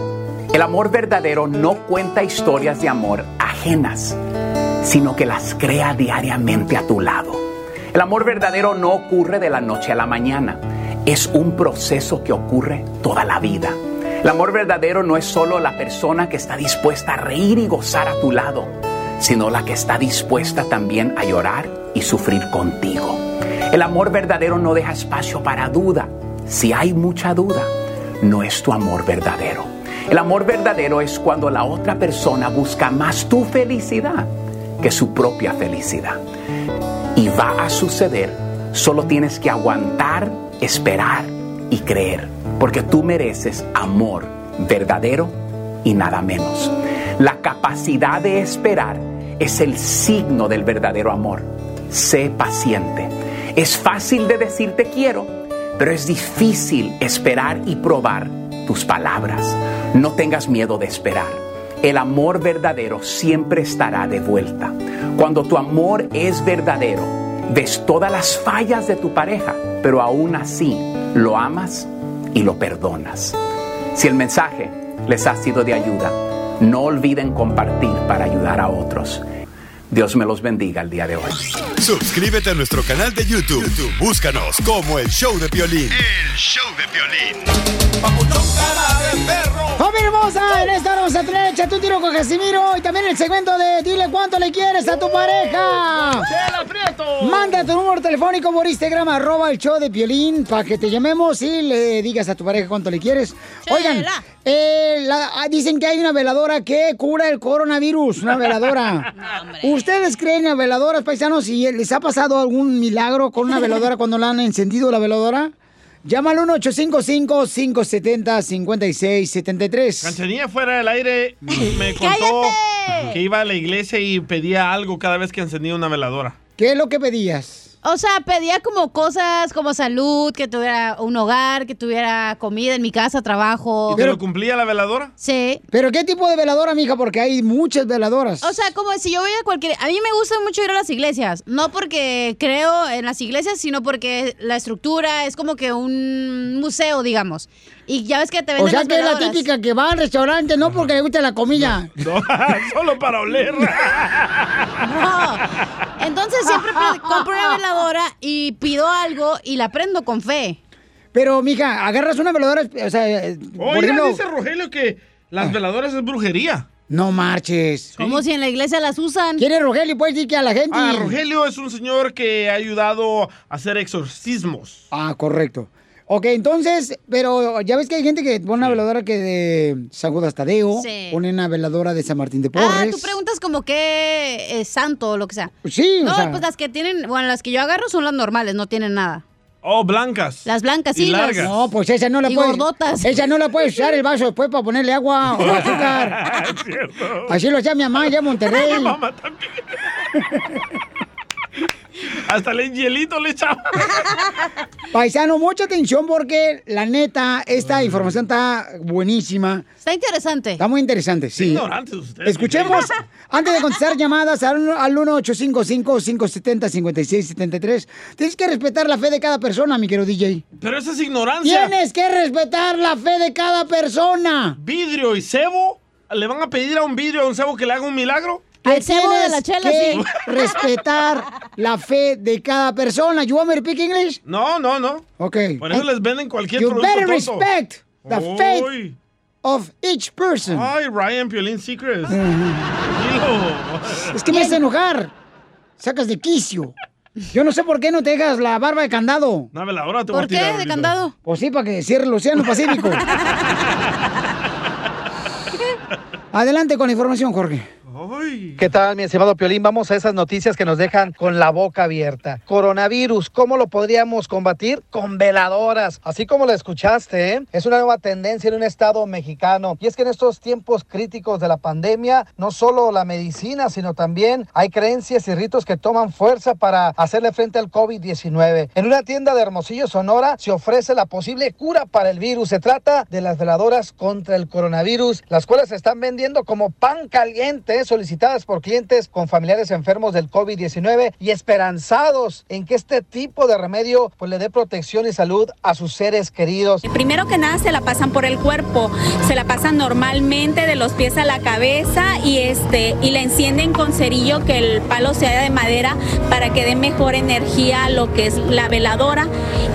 El amor verdadero no cuenta historias de amor ajenas, sino que las crea diariamente a tu lado. El amor verdadero no ocurre de la noche a la mañana, es un proceso que ocurre toda la vida. El amor verdadero no es solo la persona que está dispuesta a reír y gozar a tu lado, sino la que está dispuesta también a llorar y sufrir contigo. El amor verdadero no deja espacio para duda. Si hay mucha duda, no es tu amor verdadero. El amor verdadero es cuando la otra persona busca más tu felicidad que su propia felicidad. Y va a suceder, solo tienes que aguantar, esperar y creer, porque tú mereces amor verdadero y nada menos. La capacidad de esperar es el signo del verdadero amor. Sé paciente. Es fácil de decir te quiero, pero es difícil esperar y probar tus palabras. No tengas miedo de esperar. El amor verdadero siempre estará de vuelta. Cuando tu amor es verdadero, ves todas las fallas de tu pareja, pero aún así lo amas y lo perdonas. Si el mensaje les ha sido de ayuda, no olviden compartir para ayudar a otros. Dios me los bendiga el día de hoy. Suscríbete a nuestro canal de YouTube. YouTube, Búscanos como El Show de Piolín. El Show de Piolín. ¡Familia hermosa! En esta hora vamos a tener Échate un tiro con Casimiro y también el segmento de Dile cuánto le quieres a tu pareja. ¡Chela Prieto! Manda tu número telefónico por Instagram, arroba el show de Piolín, para que te llamemos y le digas a tu pareja cuánto le quieres. Oigan, eh, la- ah, dicen que hay una veladora que cura el coronavirus, una veladora. (laughs) ¿Ustedes creen en las veladoras, paisanos? ¿Y les ha pasado algún milagro con una veladora (laughs) cuando la han encendido la veladora? Llama al 1-855-570-5673. Canchanilla fuera del aire me (laughs) contó ¡Cállate! que iba a la iglesia y pedía algo cada vez que encendía una veladora. ¿Qué es lo que pedías? O sea, pedía como cosas como salud, que tuviera un hogar, que tuviera comida en mi casa, trabajo. ¿Y te lo cumplía la veladora? Sí. ¿Pero qué tipo de veladora, mija? Porque hay muchas veladoras. O sea, como si yo voy a cualquier... A mí me gusta mucho ir a las iglesias. No porque creo en las iglesias, sino porque la estructura es como que un museo, digamos. Y ya ves que te venden O sea las que es la típica que va al restaurante no porque le gusta la comida. No, (laughs) solo para oler. (laughs) No. Entonces siempre (laughs) compro una veladora y pido algo y la prendo con fe. Pero, mija, agarras una veladora, o sea, eh, por Oiga, ejemplo... dice Rogelio que las veladoras es brujería. No marches. Como si en la iglesia las usan. ¿Quién es Rogelio? Puedes decir que a la gente... Ah, Rogelio es un señor que ha ayudado a hacer exorcismos. Ah, correcto. Ok, entonces, pero ya ves que hay gente que pone una veladora que de San Judas Tadeo, Sí. pone una veladora de San Martín de Ah, Porres. tú preguntas como que es santo o lo que sea. Sí, o No, sea- pues las que tienen, bueno, las que yo agarro son las normales, no tienen nada. Oh, blancas. Las blancas, sí. Y las- largas. No, pues esa no la Y puedes. gordotas. Esa no la puedes usar el vaso después para ponerle agua o (laughs) azúcar. (laughs) Es cierto. Así lo hacía mi mamá allá en Monterrey. (laughs) Mi mamá también. Hasta el hielito le echaba. Paisano, mucha atención porque la neta, esta información está buenísima. Está interesante. Está muy interesante, sí. Ignorantes ustedes. Escuchemos, antes de (laughs) contestar llamadas al, al 1-855-570-5673, tienes que respetar la fe de cada persona, mi querido DJ. Pero eso es ignorancia. Tienes que respetar la fe de cada persona. Vidrio y cebo. ¿Le van a pedir a un vidrio a un cebo que le haga un milagro? Al cebo de la chela, que sí. (laughs) respetar la fe de cada persona. You want me to speak English? No, no, no. Ok. Por eso les venden cualquier You producto better tonto. respect the faith of each person. Ay, Ryan Piolín Secrets. Es que me hace enojar. Sacas de quicio. Yo no sé por qué no te dejas la barba de candado. Una veladora te voy a ¿Por qué? tirar ¿De ahorita. candado? Pues sí, para que cierre el Océano Pacífico. (laughs) Adelante con la información, Jorge. ¿Qué tal, mi estimado Piolín? Vamos a esas noticias que nos dejan con la boca abierta. Coronavirus, ¿cómo lo podríamos combatir? Con veladoras. Así como lo escuchaste, ¿eh? es una nueva tendencia en un estado mexicano. Y es que en estos tiempos críticos de la pandemia, no solo la medicina, sino también hay creencias y ritos que toman fuerza para hacerle frente al COVID-19. En una tienda de Hermosillo, Sonora, se ofrece la posible cura para el virus. Se trata de las veladoras contra el coronavirus, las cuales se están vendiendo como pan caliente, solicitadas por clientes con familiares enfermos del COVID-19 y esperanzados en que este tipo de remedio pues, le dé protección y salud a sus seres queridos. Primero que nada se la pasan por el cuerpo, se la pasan normalmente de los pies a la cabeza y este y la encienden con cerillo que el palo sea de madera para que dé mejor energía a lo que es la veladora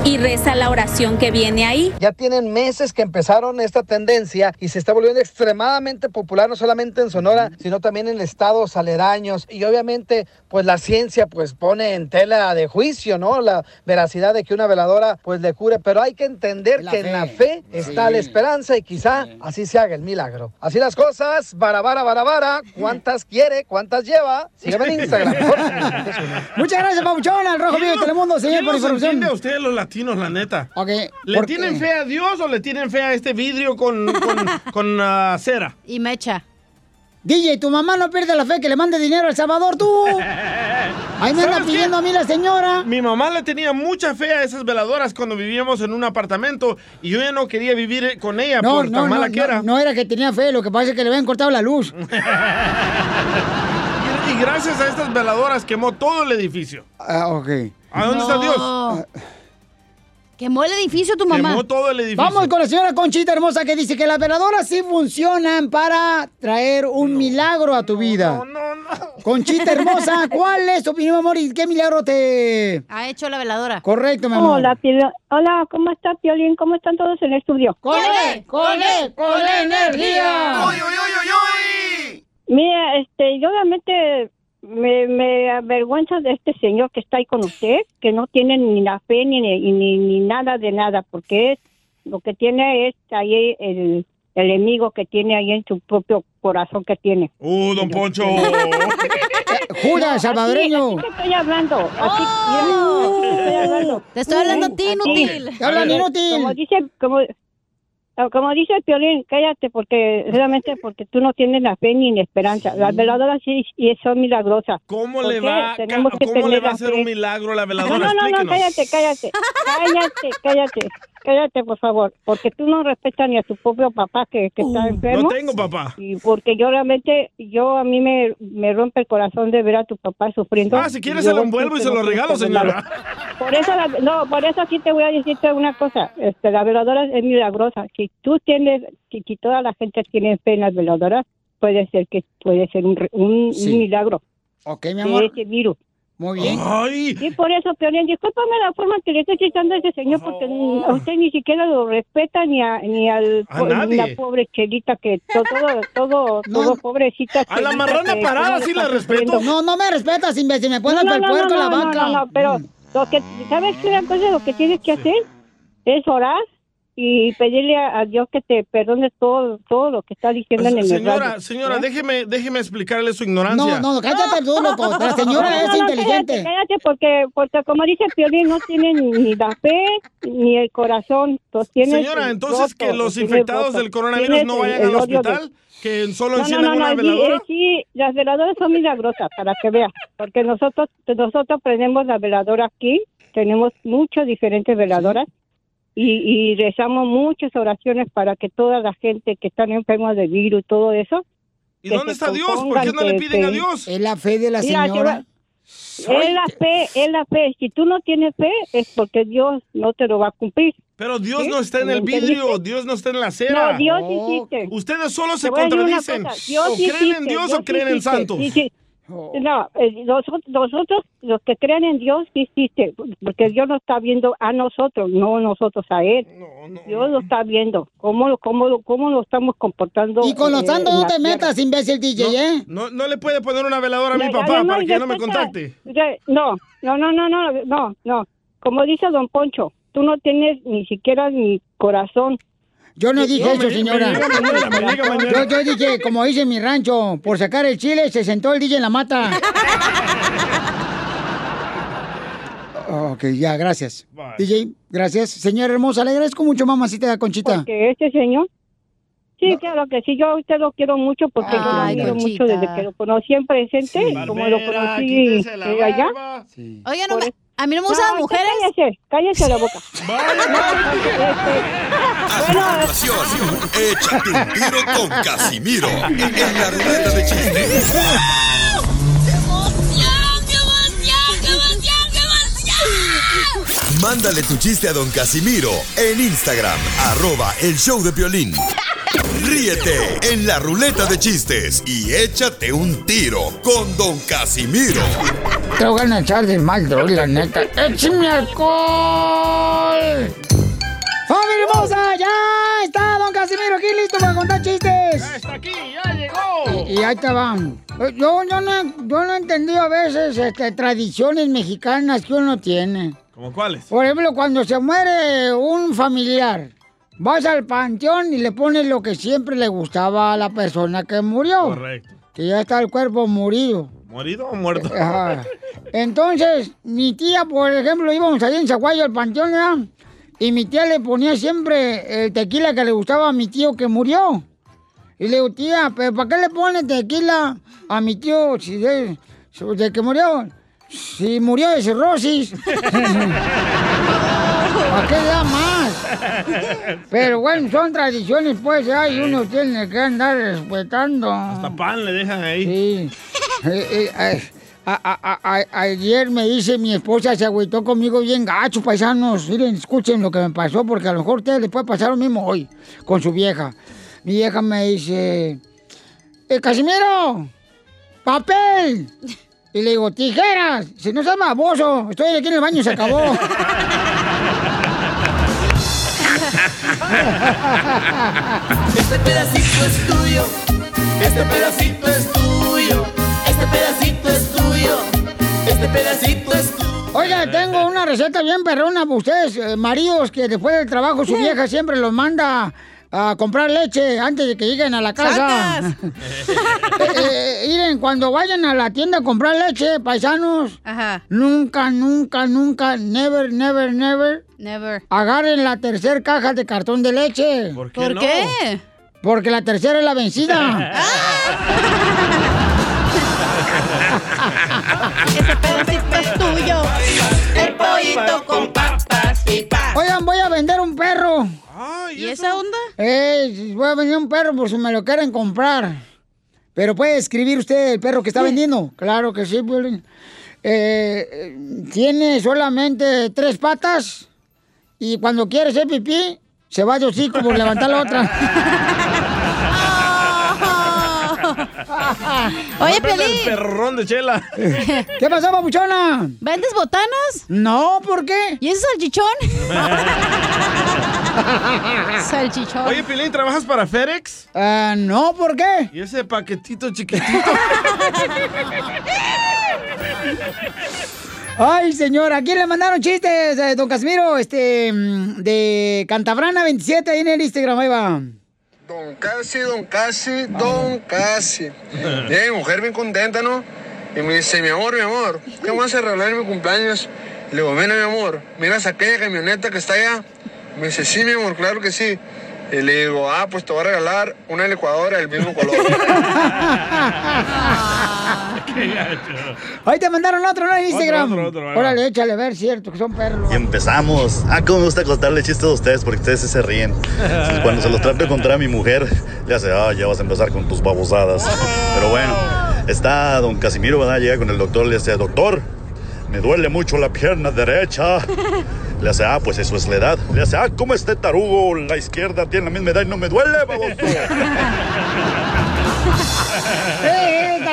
y reza la oración que viene ahí. Ya tienen meses que empezaron esta tendencia y se está volviendo extremadamente popular no solamente en Sonora, sino también en estados aledaños. Y obviamente, pues la ciencia pues pone en tela de juicio, ¿no? La veracidad de que una veladora pues le cure, pero hay que entender La que fe. en la fe está Sí. la esperanza y quizá así se haga el milagro. Así las cosas, barabara, barabara, ¿cuántas quiere? ¿Cuántas lleva? Sígueme en Instagram. (laughs) Muchas gracias, Pabuchón, al Rojo Vivo de Telemundo, señor, ¿Quién por información. entiende a ustedes los latinos, la neta? Ok. ¿Le ¿por tienen qué? fe a Dios o le tienen fe a este vidrio con, con, con, (laughs) ah, cera? Y mecha. DJ, tu mamá no pierde la fe que le mande dinero al Salvador, tú. (laughs) Ahí me anda pidiendo a mí la señora. Mi mamá le tenía mucha fe a esas veladoras cuando vivíamos en un apartamento y yo ya no quería vivir con ella No, por no, tan no, mala que era. no era que tenía fe, lo que pasa es que le habían cortado la luz. (laughs) Y, y gracias a estas veladoras quemó todo el edificio. Ah, ok. ¿A dónde está Dios? Quemó el edificio tu mamá. Quemó todo el edificio. Vamos con la señora Conchita Hermosa que dice que las veladoras sí funcionan para traer un milagro a tu vida. Conchita Hermosa, (laughs) ¿cuál es tu opinión, amor? ¿Y qué milagro te...? Ha hecho la veladora. Correcto, mi amor. Hola, Pio- Hola, ¿cómo está Piolín? ¿Cómo están todos en el estudio? ¡Con él! ¡Con él! ¡Con energía! Mira, este, yo realmente me, me avergüenza de este señor que está ahí con usted, que no tiene ni la fe ni, ni, ni, ni nada de nada, porque es lo que tiene es ahí el, el enemigo que tiene ahí en su propio corazón que tiene. Uh, don Poncho. (laughs) (laughs) Judas, salvadoreño. Así te estoy hablando. Así, así te estoy hablando. Te estoy hablando a ti, inútil. Así. Te hablan inútil. Como dice, como, como dice el Piolín, cállate porque realmente porque tú no tienes la fe ni la esperanza. Las veladoras sí, sí son milagrosas. ¿Cómo ¿Por le va, cómo le va a hacer un milagro a la No, veladora? no, no, no, Explíquenos. cállate, cállate. Cállate, cállate. Cállate, por favor. Porque tú no respetas ni a tu propio papá que, que está enfermo. No tengo papá. Y porque yo realmente, yo a mí me, me rompe el corazón de ver a tu papá sufriendo. Ah, si quieres se lo envuelvo y se lo regalo, de señora. Por eso, la- no, por eso aquí te voy a decirte una cosa. Este, la veladora es milagrosa. Si tú tienes, si, si toda la gente tiene fe en las veladoras, puede ser que puede ser un, re- un, un milagro. Ok, mi de amor. ese virus. Muy bien. Y por eso, Piolín, discúlpame la forma que le estoy citando a ese señor, porque a usted ni siquiera lo respeta ni a, ni al A po- ni nadie. la pobre chelita que to- todo, todo, (laughs) todo pobrecita. A la marrana que parada sí la respeto. No, no me respetas, imbécil. Me pones No, no, el no, puerco no, la no, vaca. No, no, pero lo que, ¿sabes qué? Una cosa, lo que tienes que hacer es orar y pedirle a, a Dios que te perdone todo, todo lo que está diciendo en el Señora, radio, señora, ¿eh? déjeme, déjeme explicarle su ignorancia. No, no, cállate tú, loco. La señora No, no, es no, inteligente. Cállate, cállate, porque, porque como dice Piolín, no tiene ni, ni la fe ni el corazón. Los tiene Señora, entonces que los infectados roto. del coronavirus no vayan el al de- hospital, que solo encienden no, una sí, veladora. Sí, las veladoras son milagrosas, para que veas. Porque nosotros nosotros prendemos la veladora aquí, tenemos muchas diferentes veladoras y, y rezamos muchas oraciones para que toda la gente que están enferma de virus, todo eso. ¿Y dónde está Dios? ¿Por qué no le piden a Dios? Es la fe de la señora. Es la fe, es la fe. Si tú no tienes fe, es porque Dios no te lo va a cumplir. Pero Dios ¿Sí? no está en el vidrio, Dios no está en la cera. No, Dios existe. Ustedes solo se contradicen. Dios ¿O creen en existe, Dios o creen en existe. santos? Sí, No, eh, nosotros, nosotros, los que creen en Dios, sí existe, porque Dios nos está viendo a nosotros, no nosotros a Él. Dios lo está viendo, cómo, lo- cómo, lo- cómo nos estamos comportando. Y con los eh, santos no te tierra. metas, imbécil DJ, ¿eh? No, no le puede poner una veladora a mi papá además, para que no me contacte. No, no, no, no, no, no, no. Como dice Don Poncho, tú no tienes ni siquiera ni corazón. Yo no dije No, eso, me- señora. me mañana, mañana. Yo, yo dije, como dice en mi rancho, por sacar el chile se sentó el DJ en la mata. (laughs) ok, ya, gracias. DJ, gracias. Señora hermosa, le agradezco mucho, mamacita Conchita. Porque este señor, sí, claro que sí, yo a usted lo quiero mucho porque yo lo Ay, quiero Conchita. mucho desde que lo conocí en presente, como lo conocí eh, allá. Oiga, no me- a mí no me gustan las mujeres. Cállese, cállese la boca. (laughs) A continuación, échate un tiro con Casimiro en la ruleta de chistes. Mándale tu chiste a don Casimiro en Instagram, arroba el show de violín. Ríete en la ruleta de chistes y échate un tiro con don Casimiro. Te voy a echar de mal, droga, la neta. ¡Échame alcohol! ¡Familia hermosa! ¡Ya está Don Casimiro aquí listo para contar chistes! ¡Ya está aquí! ¡Ya llegó! Y, y ahí te van. Yo, yo, no, yo no he entendido a veces este, tradiciones mexicanas que uno tiene. ¿Cómo cuáles? Por ejemplo, cuando se muere un familiar, vas al panteón y le pones lo que siempre le gustaba a la persona que murió. Correcto. Que ya está el cuerpo morido. ¿Morido o muerto? Ajá. Entonces, mi tía, por ejemplo, íbamos allá en Zaguayo al panteón, ¿verdad? Y mi tía le ponía siempre el tequila que le gustaba a mi tío que murió. Y le digo, tía, ¿pero para qué le pone tequila a mi tío si de, de que murió? Si murió de cirrosis. (laughs) ¿Para qué da más? (laughs) Pero bueno, son tradiciones, pues, ya, y uno tiene que andar respetando. Hasta pan le dejan ahí. Sí. Eh, eh, eh, a- a- a- ayer me dice mi esposa, se agüitó conmigo bien gacho, paisanos. Miren, escuchen lo que me pasó, porque a lo mejor a ustedes les puede pasar lo mismo hoy con su vieja. Mi vieja me dice, eh, Casimiro, papel. (laughs) Y le digo, tijeras. Si no seas baboso, estoy aquí en el baño y se acabó. (laughs) Este pedacito es tuyo, este pedacito es tuyo, este pedacito es tuyo, este pedacito es tuyo. Oiga, tengo una receta bien perrona para ustedes, eh, maridos, que después del trabajo su vieja siempre los manda a comprar leche antes de que lleguen a la casa. (laughs) Eh, eh, miren, cuando vayan a la tienda a comprar leche, paisanos, nunca, nunca, nunca, never, never, never, Never. agarren la tercera caja de cartón de leche. ¿Por qué ¿Por no? qué? Porque la tercera es la vencida. (laughs) Ese pedacito es tuyo. El pollito con papas y pa. Oigan, voy a vender un perro. ¿Y esa onda? Eh, voy a vender un perro por si me lo quieren comprar. Pero puede escribir usted el perro que está vendiendo. Claro que sí. Eh, eh, tiene solamente tres patas y cuando quiere hacer pipí, se va de hocico por levantar la otra. (laughs) Oye, Vende el perrón de chela. (laughs) ¿Qué pasó, papuchona? ¿Vendes botanas? No, ¿por qué? ¿Y ese salchichón? (laughs) salchichón. Oye, Pilín, ¿trabajas para FedEx? Ah, no, ¿por qué? ¿Y ese paquetito chiquitito? Ay, señor, ¿a quién le mandaron chistes, eh, don Casimiro? Este, mm, de Cantabrana 27, ahí en el Instagram, ahí va. Don Casi, don Casi, don Casi. (laughs) Llega mi mujer bien contenta, ¿no? Y me dice, mi amor, mi amor, ¿qué me vas a regalar en mi cumpleaños? Le digo, mira, mi amor, miras aquella camioneta que está allá. Me dice, sí, mi amor, claro que sí. Y le digo, ah, pues te voy a regalar una licuadora del mismo color. (laughs) (laughs) Ahí te mandaron otro, ¿no? En Instagram. otro, otro, va. Órale, échale, a ver, cierto, que son perros. Y empezamos. Ah, cómo me gusta contarle chistes a ustedes porque ustedes sí se ríen. (laughs) Cuando se los trato de contar a mi mujer, le hace, ah, ya vas a empezar con tus babosadas. Pero bueno, está don Casimiro, ¿verdad? Llega con el doctor, le dice, doctor, me duele mucho la pierna derecha. Le hace, ah, pues eso es la edad. Le hace, ah, ¿cómo este tarugo? La izquierda tiene la misma edad y no me duele, baboso. (laughs) (laughs)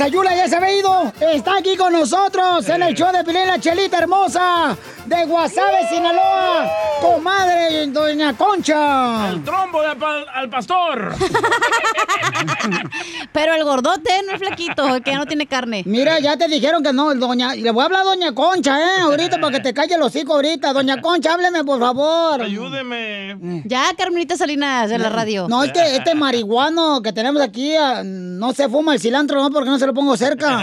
Sayula ya se había ido, está aquí con nosotros en el show de Pilín, la chelita hermosa de Guasave, Sinaloa, comadre Doña Concha. El trombo de pal- al pastor. (laughs) Pero el gordote, no el flaquito, el que no tiene carne. Mira, ya te dijeron que no, doña. Le voy a hablar a doña Concha, ¿eh? Ahorita para que te calle el hocico ahorita. Doña Concha, hábleme, por favor. Ayúdeme. Ya, Carmelita Salinas de la radio. No, es que este marihuano que tenemos aquí ah, no se fuma el cilantro, ¿no? Porque no se lo pongo cerca.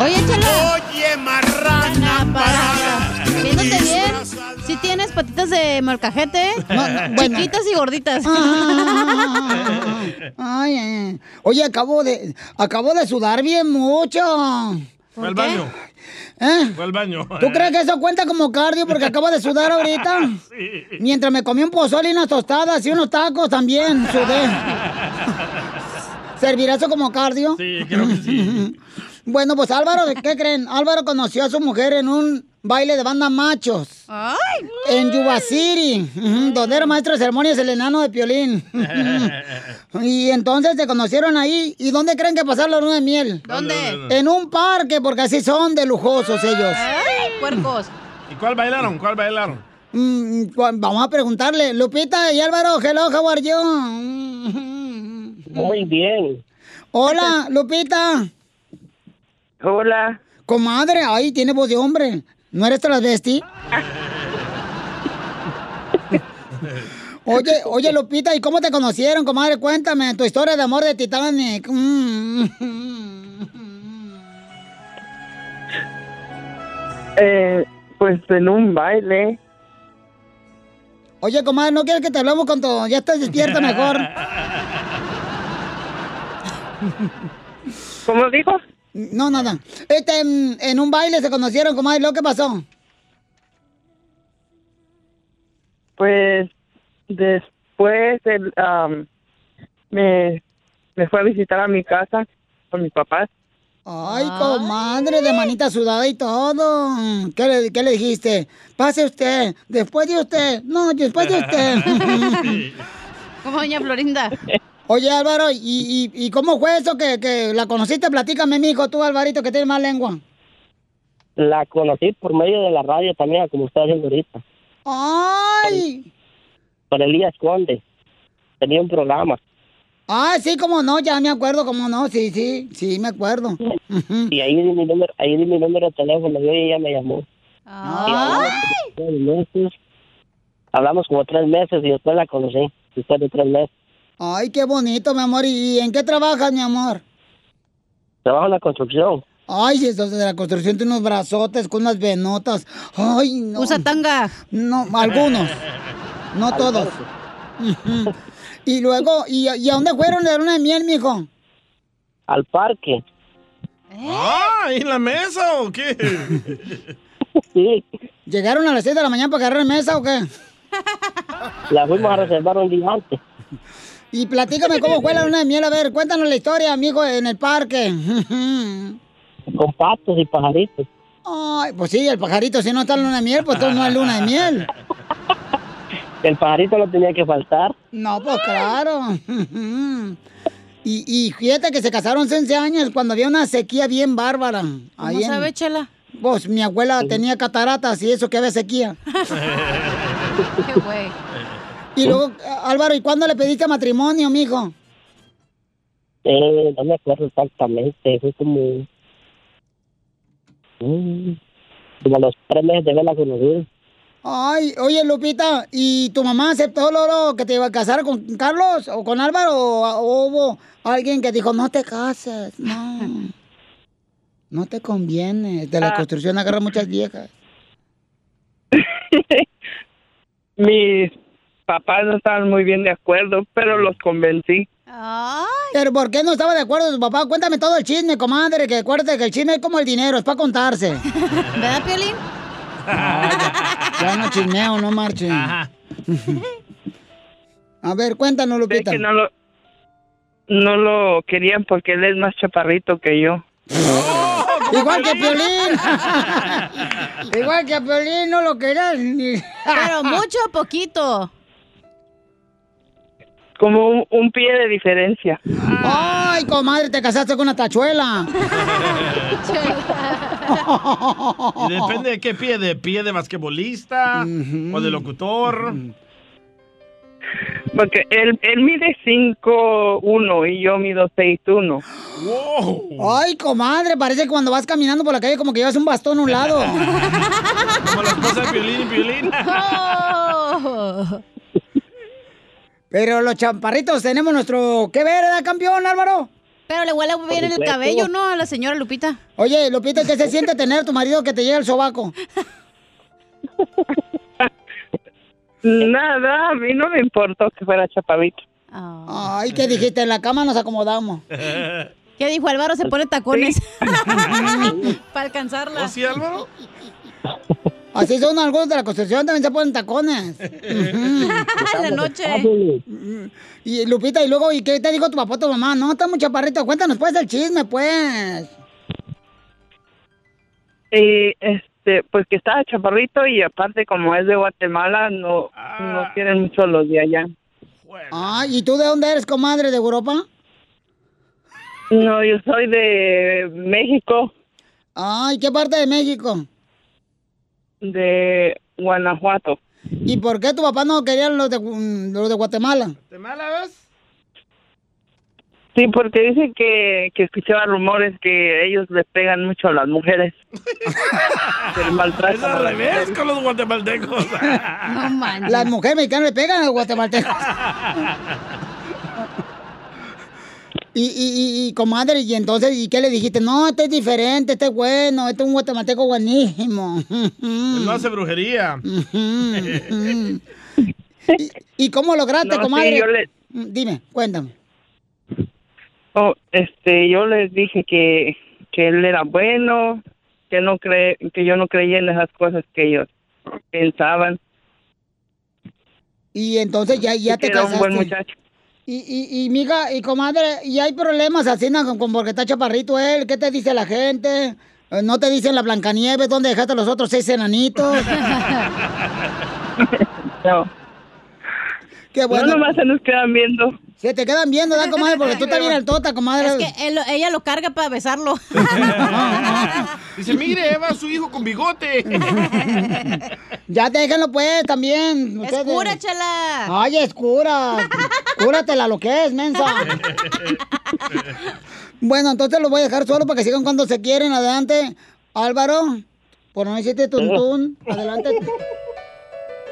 Oye, chela. Oye, marrana parada. Viéndote bien, si tienes patitas de molcajete, chiquitas y gorditas. Ay, ay. Oye, acabo de, acabo de sudar bien mucho. Fue al baño. ¿Eh? Fue al baño. ¿Tú crees que eso cuenta como cardio porque acabo de sudar ahorita? (laughs) Mientras me comí un pozole y unas tostadas y unos tacos también sudé. (laughs) ¿Servirá eso como cardio? Sí, creo que sí. (laughs) Bueno, pues Álvaro, ¿qué creen? Álvaro conoció a su mujer en un baile de banda machos. En Yuba City, donde era maestro de ceremonias el enano de Piolín. (laughs) y entonces se conocieron ahí. ¿Y dónde creen que pasaron la luna de miel? ¿Dónde? En un parque, porque así son de lujosos ellos. Ay, puercos. ¿Y cuál bailaron? ¿Cuál bailaron? Mm, cu- vamos a preguntarle. Lupita y Álvaro, hello, how are you? Muy bien. Hola, Lupita. Hola. Comadre, ay, tiene voz de hombre. ¿No eres transvesti? Oye, oye, Lupita, ¿y cómo te conocieron, comadre? Cuéntame tu historia de amor de Titanic. Mm. Eh, pues en un baile. Oye, comadre, ¿no quieres que te hablemos cuando ya estés despierta mejor? (laughs) ¿Cómo dijo? No, nada. Este, en, en un baile se conocieron, comadre. ¿Lo que pasó? Pues después me, me fue a visitar a mi casa con mis papás. Ay, comadre, de manita sudada y todo. ¿Qué le, qué le dijiste? Pase usted, después de usted. No, después de usted. (laughs) (laughs) Como doña Florinda. Oye, Álvaro, ¿y, y, y cómo fue eso que, que la conociste? Platícame, mijo, tú, Alvarito, que tienes más lengua. La conocí por medio de la radio también, como está haciendo ahorita. ¡Ay! Por Elías Conde. Tenía un programa. Ah, sí, cómo no, ya me acuerdo, cómo no, sí, sí, sí, me acuerdo. Y ahí di mi número, ahí di mi número de teléfono y ella me llamó. Y hablamos como tres meses. Hablamos como tres meses y después la conocí. Después de tres meses. Ay, qué bonito, mi amor. ¿Y en qué trabajas, mi amor? Trabajo en la construcción. Ay, si eso de la construcción tiene unos brazotes con unas venotas. Ay, no. Usa tanga. No, algunos. No todos. Y luego, ¿y, y a dónde fueron de la luna de miel, mijo? Al parque. Ah, ¿en la mesa o qué? (laughs) Sí. ¿Llegaron a las 6 de la mañana para agarrar mesa o qué? La fuimos a reservar un día antes. Y platícame cómo fue la luna de miel. A ver, cuéntanos la historia, amigo, en el parque. (laughs) Con patos y pajaritos. Ay, pues sí, el pajarito, si no está en luna de miel, pues entonces no es luna de miel. (laughs) El pajarito no tenía que faltar. No, pues claro. Y, y fíjate que se casaron hace 11 años cuando había una sequía bien bárbara. ¿Cómo sabe, Chela? Pues mi abuela tenía cataratas y eso que había sequía. (laughs) Qué güey. Y luego, Álvaro, ¿y cuándo le pediste matrimonio, mijo? Eh, no me acuerdo exactamente. Fue como. mm, como a los tres meses de verla conocido. Ay, oye, Lupita, ¿y tu mamá aceptó, Loro, que te iba a casar con Carlos o con Álvaro? ¿O, o hubo alguien que dijo, no te cases, no? (laughs) No te conviene. De la Ah. construcción agarra muchas viejas. (laughs) Mis papás no estaban muy bien de acuerdo, pero los convencí. ¿Pero por qué no estaba de acuerdo tu papá? Cuéntame todo el chisme, comadre, que acuérdate que el chisme es como el dinero, es para contarse. (laughs) ¿Verdad, Piolín? Ya no chismeo, no marchen. (laughs) A ver, cuéntanos, Lupita. que no lo, no lo querían porque él es más chaparrito que yo. (laughs) Igual que Piolín. Igual que a Piolín, no lo querías ni... Pero mucho o poquito. Como un, un pie de diferencia. Ay, comadre, te casaste con una tachuela. (laughs) Y depende de qué pie, de pie de basquetbolista o de locutor. Porque él, él mide 5'1 y yo mido 6'1. Ay, comadre, parece que cuando vas caminando por la calle como que llevas un bastón a un lado. (laughs) Como la esposa de Piolín y Piolín. (laughs) Pero los champarritos tenemos nuestro... ¿Qué ver, ¿verdad, campeón, Álvaro? Pero le huele bien el cabello, ¿no? A la señora Lupita. Oye, Lupita, ¿qué se siente tener a tu marido que te llegue el sobaco? (laughs) Nada, a mí no me importó que fuera chaparrito. Ay, ¿qué dijiste? En la cama nos acomodamos. (laughs) ¿Qué dijo Álvaro? Se pone tacones. (laughs) Para alcanzarla. ¿Oh, sí, Álvaro? Así son algunos de la construcción, también se ponen tacones. (laughs) En la noche. Y Lupita, y luego, ¿y qué te dijo tu papá o tu mamá? No, está muy chaparrito. Cuéntanos pues el chisme, pues. Y este, pues que estaba chaparrito y aparte como es de Guatemala, no, no quieren mucho los de allá. Ah, ¿y tú de dónde eres, comadre? ¿De Europa? No, yo soy de México, Ay, ¿qué parte de México? De Guanajuato. ¿Y por qué tu papá no quería los de, los de Guatemala? ¿Guatemala ves? Sí, porque dicen que, que escuchaba rumores que ellos le pegan mucho a las mujeres. (laughs) Que Es maltratan a al revés mujeres. con los guatemaltecos. Las mujeres mexicanas le pegan a los guatemaltecos. (laughs) Y, y, y, y, comadre, y entonces, ¿y qué le dijiste? No, este es diferente, este es bueno, este es un guatemalteco buenísimo. Él no hace brujería. (laughs) ¿Y, y cómo lograste, No, sí, comadre? yo le- Dime, cuéntame. Oh, este, yo les dije que, que él era bueno, que no cre que yo no creía en esas cosas que ellos pensaban. Y entonces ya, ya te era un buen muchacho. Y, y, y, miga, y comadre, ¿y hay problemas así, no, con, con porque está chaparrito él? ¿Qué te dice la gente? Eh, ¿No te dicen la Blancanieves? ¿Dónde dejaste a los otros seis enanitos? (laughs) No. Qué bueno. No, nomás se nos quedan viendo. Se te quedan viendo, ¿verdad, comadre? Porque tú estás bien altota, comadre. Es que él- ella lo carga para besarlo. (laughs) Dice, mire, va su hijo con bigote. (laughs) Ya déjenlo, pues, también. Es ustedes. cura, chala. Ay, es cura. Cúratela lo que es, mensa. (laughs) Bueno, entonces los voy a dejar solo para que sigan cuando se quieren. Adelante, Álvaro. Por no decirte tuntún. Adelante.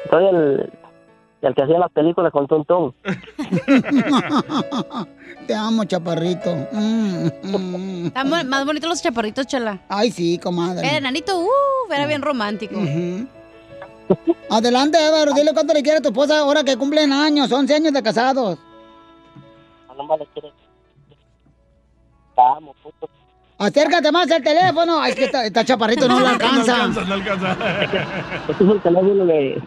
Soy el, el que hacía las películas con Tontón. (laughs) Te amo, chaparrito. Mm, mm. Están más bonitos los chaparritos, chala. Ay, sí, comadre. El enanito, uh, era bien romántico. Adelante, Álvaro. Dile cuánto le quiere a tu esposa ahora que cumplen años. 11 años de casados. No más le quiere. Te amo, puto. Acércate más al teléfono. Ay, es que está, está chaparrito, no le (laughs) alcanza. No alcanza. Este es un teléfono de.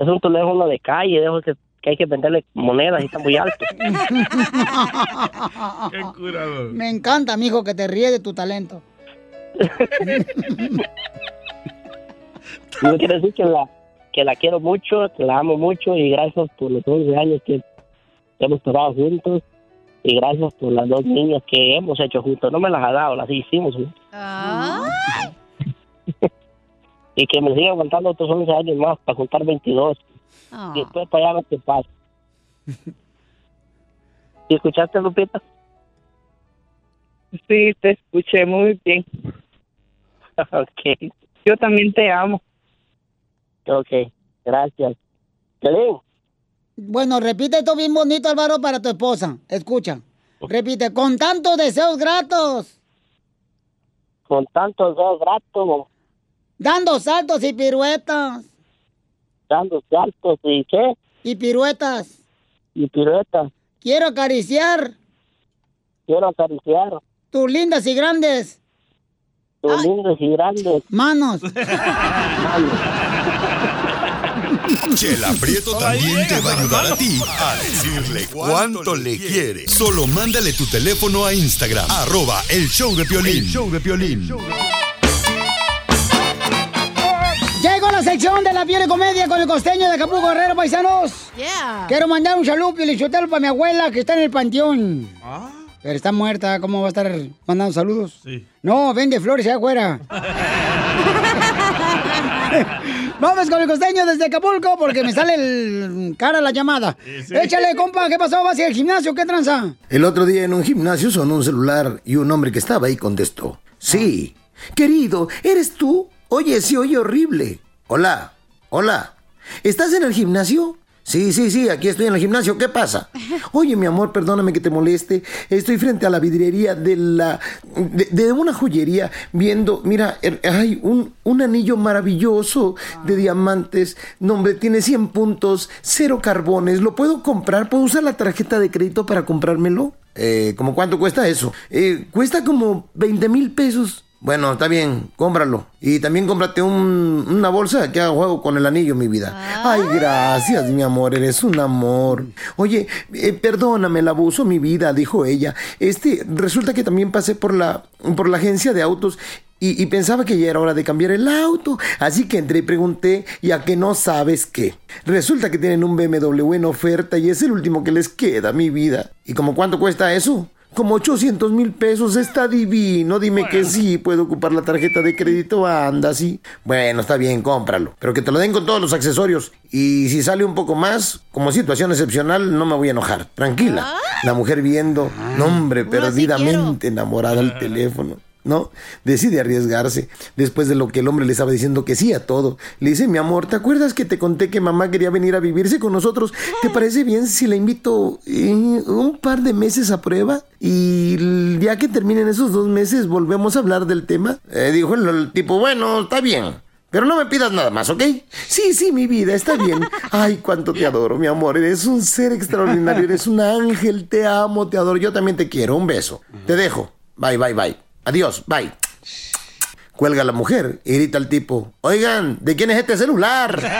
Es un teléfono de calle, de que, que hay que venderle monedas y está muy alto. (laughs) Qué curado. Me encanta, mijo, que te ríes de tu talento. Yo quiero decir que la, que la quiero mucho, que la amo mucho y gracias por los 11 años que hemos estado juntos y gracias por las dos niñas que hemos hecho juntos. No me las ha dado, las hicimos juntos. (laughs) y que me siga aguantando otros 11 años más para juntar 22. Ah. Y después para allá lo que pasa. (laughs) ¿Y escuchaste, Lupita? Sí, te escuché muy bien. (laughs) ok. Yo también te amo. Ok, gracias. Piolín, Bueno, repite esto bien bonito, Álvaro, para tu esposa. Escucha. Repite, con tantos deseos gratos, con tantos dedos gratos, dando saltos y piruetas. dando saltos y qué, Y piruetas. y piruetas. Quiero acariciar Quiero acariciar tus lindas y grandes tus lindos y grandes manos. (laughs) Chela Prieto también te va a ayudar a ti a decirle cuánto le quiere. Solo mándale tu teléfono a Instagram, arroba el show de Piolín. El show de Piolín. Llegó la sección de la piel de comedia con el costeño de Acapulco Guerrero, paisanos. Yeah. Quiero mandar un saludo pilichotelo para mi abuela que está en el panteón. Pero está muerta, ¿cómo va a estar mandando saludos? Sí. No, vende flores allá afuera. (laughs) Vamos con el costeño desde Acapulco porque me sale el cara la llamada. sí. Échale, compa, ¿qué pasó? ¿Vas a ir al gimnasio? ¿Qué tranza? El otro día en un gimnasio sonó un celular y un hombre que estaba ahí contestó. Sí. Querido, ¿eres tú? Oye, sí, oye horrible. Hola, hola. ¿Estás en el gimnasio? Sí, sí, sí, aquí estoy en el gimnasio. ¿Qué pasa? (laughs) Oye, mi amor, perdóname que te moleste. Estoy frente a la vidriería de la. de, de una joyería viendo. Mira, er- hay un, un anillo maravilloso de diamantes. No, hombre, tiene 100 puntos, cero carbones. ¿Lo puedo comprar? ¿Puedo usar la tarjeta de crédito para comprármelo? Eh, ¿Cómo cuánto cuesta eso? Eh, cuesta como 20 mil pesos. Bueno, está bien, cómpralo. Y también cómprate un- una bolsa que haga juego con el anillo, mi vida. Ay, gracias, mi amor, eres un amor. Oye, eh, perdóname el abuso, mi vida, dijo ella. Este, resulta que también pasé por la, por la agencia de autos y, y pensaba que ya era hora de cambiar el auto. Así que entré y pregunté, y a que no sabes qué. Resulta que tienen un BMW en oferta y es el último que les queda, mi vida. ¿Y como cuánto cuesta eso? Como 800 mil pesos, está divino. Dime que sí, puedo ocupar la tarjeta de crédito. Anda, sí. Bueno, está bien, cómpralo. Pero que te lo den con todos los accesorios. Y si sale un poco más, como situación excepcional, no me voy a enojar. Tranquila. La mujer viendo, no hombre, perdidamente enamorada al teléfono. ¿No? Decide arriesgarse después de lo que el hombre le estaba diciendo que sí a todo. Le dice, mi amor, ¿te acuerdas que te conté que mamá quería venir a vivirse con nosotros? ¿Te parece bien si la invito eh, un par de meses a prueba? Y ya que terminen esos dos meses, volvemos a hablar del tema. Eh, dijo el, el tipo, bueno, está bien. Pero no me pidas nada más, ¿ok? Sí, sí, mi vida, está bien. (laughs) Ay, cuánto te adoro, mi amor. Eres un ser extraordinario, eres un ángel, te amo, te adoro. Yo también te quiero. Un beso. Te dejo. Bye, bye, bye. Adiós, bye. Cuelga la mujer y grita al tipo, oigan, ¿de quién es este celular? (laughs)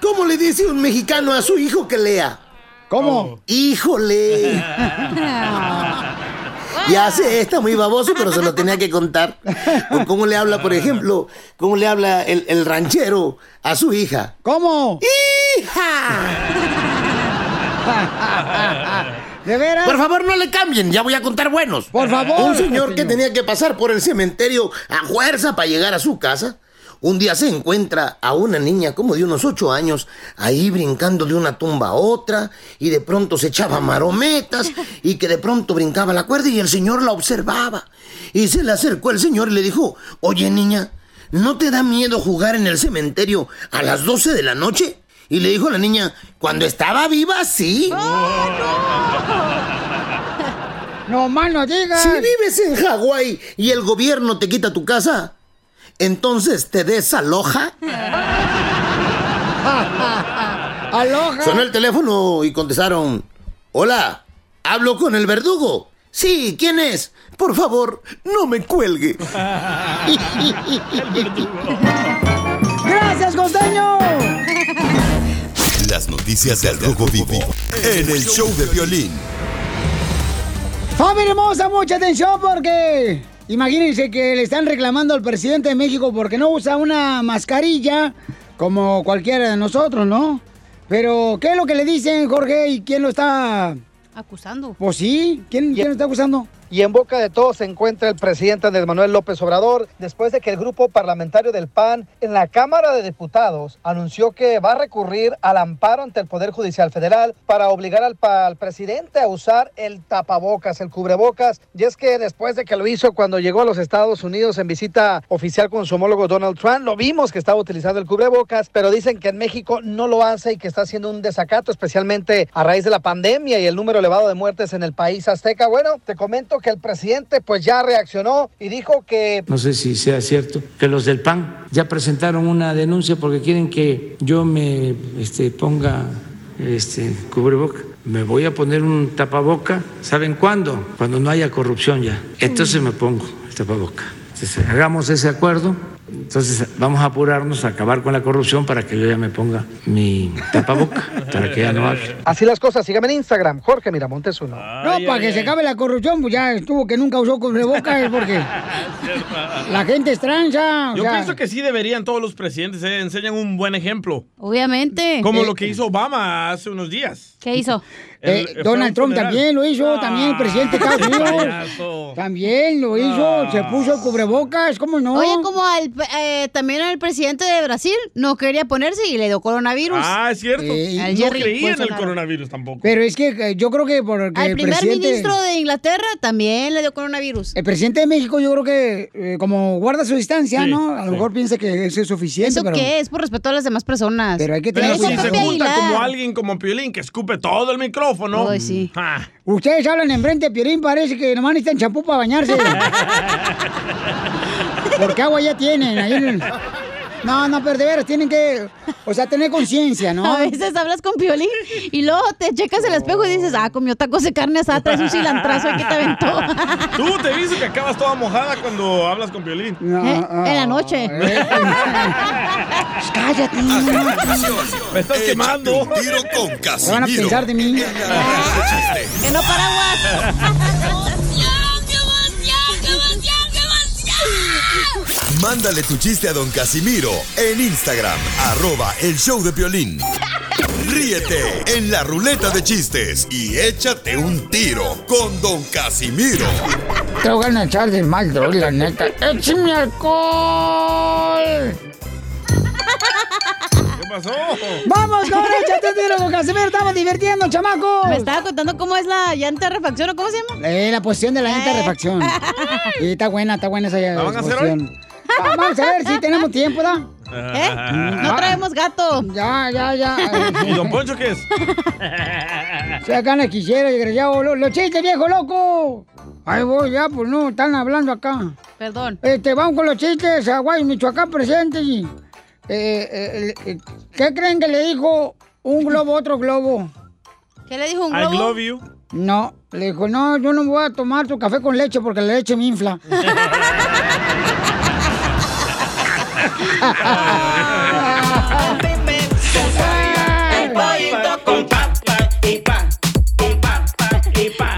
¿Cómo le dice un mexicano a su hijo que lea? ¿Cómo? Híjole. (laughs) Ya sé, está muy baboso, pero se lo tenía que contar. O cómo le habla, por ejemplo, cómo le habla el, el ranchero a su hija. ¿Cómo? (laughs) ¿De veras? Por favor, no le cambien, ya voy a contar buenos. Por favor. Un señor que tenía que pasar por el cementerio a fuerza para llegar a su casa. Un día se encuentra a una niña como de unos ocho años ahí brincando de una tumba a otra y de pronto se echaba marometas (laughs) y que de pronto brincaba la cuerda y el señor la observaba. Y se le acercó el señor y le dijo, oye niña, ¿no te da miedo jugar en el cementerio a las 12 de la noche? Y le dijo a la niña, cuando estaba viva, sí. (laughs) No más no digas. Si vives en Hawái y el gobierno te quita tu casa, entonces te desaloja. (laughs) Aloha. Sonó el teléfono y contestaron, hola, hablo con el verdugo. Sí, ¿quién es? Por favor, no me cuelgue. (laughs) ¡Gracias, costeño! Las noticias del Rojo Vivo en el show de violín. Familia hermosa, mucha atención porque imagínense que le están reclamando al presidente de México porque no usa una mascarilla como cualquiera de nosotros, ¿no? Pero, ¿qué es lo que le dicen, Jorge? ¿Y quién lo está...? Acusando. Pues sí, ¿quién, quién lo está acusando? Y en boca de todos se encuentra el presidente Andrés Manuel López Obrador después de que el grupo parlamentario del PAN en la Cámara de Diputados anunció que va a recurrir al amparo ante el Poder Judicial Federal para obligar al, presidente a usar el tapabocas, el cubrebocas. Y es que después de que lo hizo cuando llegó a los Estados Unidos en visita oficial con su homólogo Donald Trump, lo vimos que estaba utilizando el cubrebocas, pero dicen que en México no lo hace y que está haciendo un desacato, especialmente a raíz de la pandemia y el número elevado de muertes en el país azteca. Bueno, te comento que el presidente pues ya reaccionó y dijo que No sé si sea cierto que los del PAN ya presentaron una denuncia porque quieren que yo me este, ponga este, cubreboca. Me voy a poner un tapaboca. ¿Saben cuándo? Cuando no haya corrupción ya. Entonces me pongo el tapaboca. Hagamos ese acuerdo. Entonces vamos a apurarnos a acabar con la corrupción para que yo ya me ponga mi tapaboca, para que ya no hable. así las cosas. Sígame en Instagram, Jorge Miramontes uno. No, para que se acabe la corrupción, pues ya estuvo que nunca usó cubrebocas porque la gente es tranza. o Yo sea, pienso que sí deberían todos los presidentes, eh, enseñan un buen ejemplo. Obviamente. Como Eh, lo que hizo Obama hace unos días. ¿Qué hizo? (laughs) eh, El- fue Donald Trump funeral. también lo hizo, también el presidente de Estados Unidos. Payaso. También lo hizo, se puso el cubrebocas, ¿cómo no? Oye, como al, eh, también al presidente de Brasil no quería ponerse y le dio coronavirus. Ah, es cierto. Al no Jerry creía en el coronavirus tampoco. Pero es que eh, yo creo que porque Al el primer presidente... ministro de Inglaterra también le dio coronavirus. El presidente de México yo creo que eh, como guarda su distancia, Sí, ¿no? A lo sí. mejor piensa que eso es suficiente, ¿Eso pero... qué es? Por respeto a las demás personas. Pero hay que Pero tener si se junta como alguien como Piolín que escupe todo el micrófono. Ay, sí. ah, Ustedes hablan enfrente de Piolín, parece que nomás necesitan champú para bañarse. (laughs) Porque agua ya tienen. ahí en el- No, no, pero de veras, tienen que, o sea, tener conciencia, ¿no? (laughs) A veces hablas con Piolín y luego te checas el espejo y dices, ah, comió tacos de carne asada, traes un (laughs) cilantrazo y que te aventó. (laughs) Tú te dices que acabas toda mojada cuando hablas con Piolín. Eh, en la noche. Cállate. Me estás quemando. Un tiro con ¿Qué van a Casimiro. pensar de mí? que no paraguas. Mándale tu chiste a don Casimiro en Instagram, arroba el show de violín. Ríete en la ruleta de chistes y échate un tiro con Don Casimiro. Te voy a echar de mal, la neta. ¡Échame alcohol! ¿Qué pasó? ¡Vamos, con échate un tiro con Casimiro! ¡Estamos divirtiendo, chamacos! Me estaba contando cómo es la llanta de refacción o cómo se llama. Eh, la posición de la llanta de refacción. (laughs) Sí, está buena, está buena esa ¿La van a hacer posición. Va- Vamos a ver si tenemos tiempo, ¿da? ¿Eh? No traemos gato. Ya, ya, ya. (laughs) ¿Y don Poncho qué es? (laughs) Se acá no quisiera, desgraciado. Lo- Los chistes, viejo loco. Ahí voy, ya, pues no, están hablando acá. Perdón. Este, vamos con los chistes. Aguay, Michoacán presente. Y, eh, eh, ¿Qué creen que le dijo un globo a otro globo? ¿Qué le dijo un I globo? love you. No, le dijo, no, yo no voy a tomar tu café con leche porque la leche me infla. (laughs)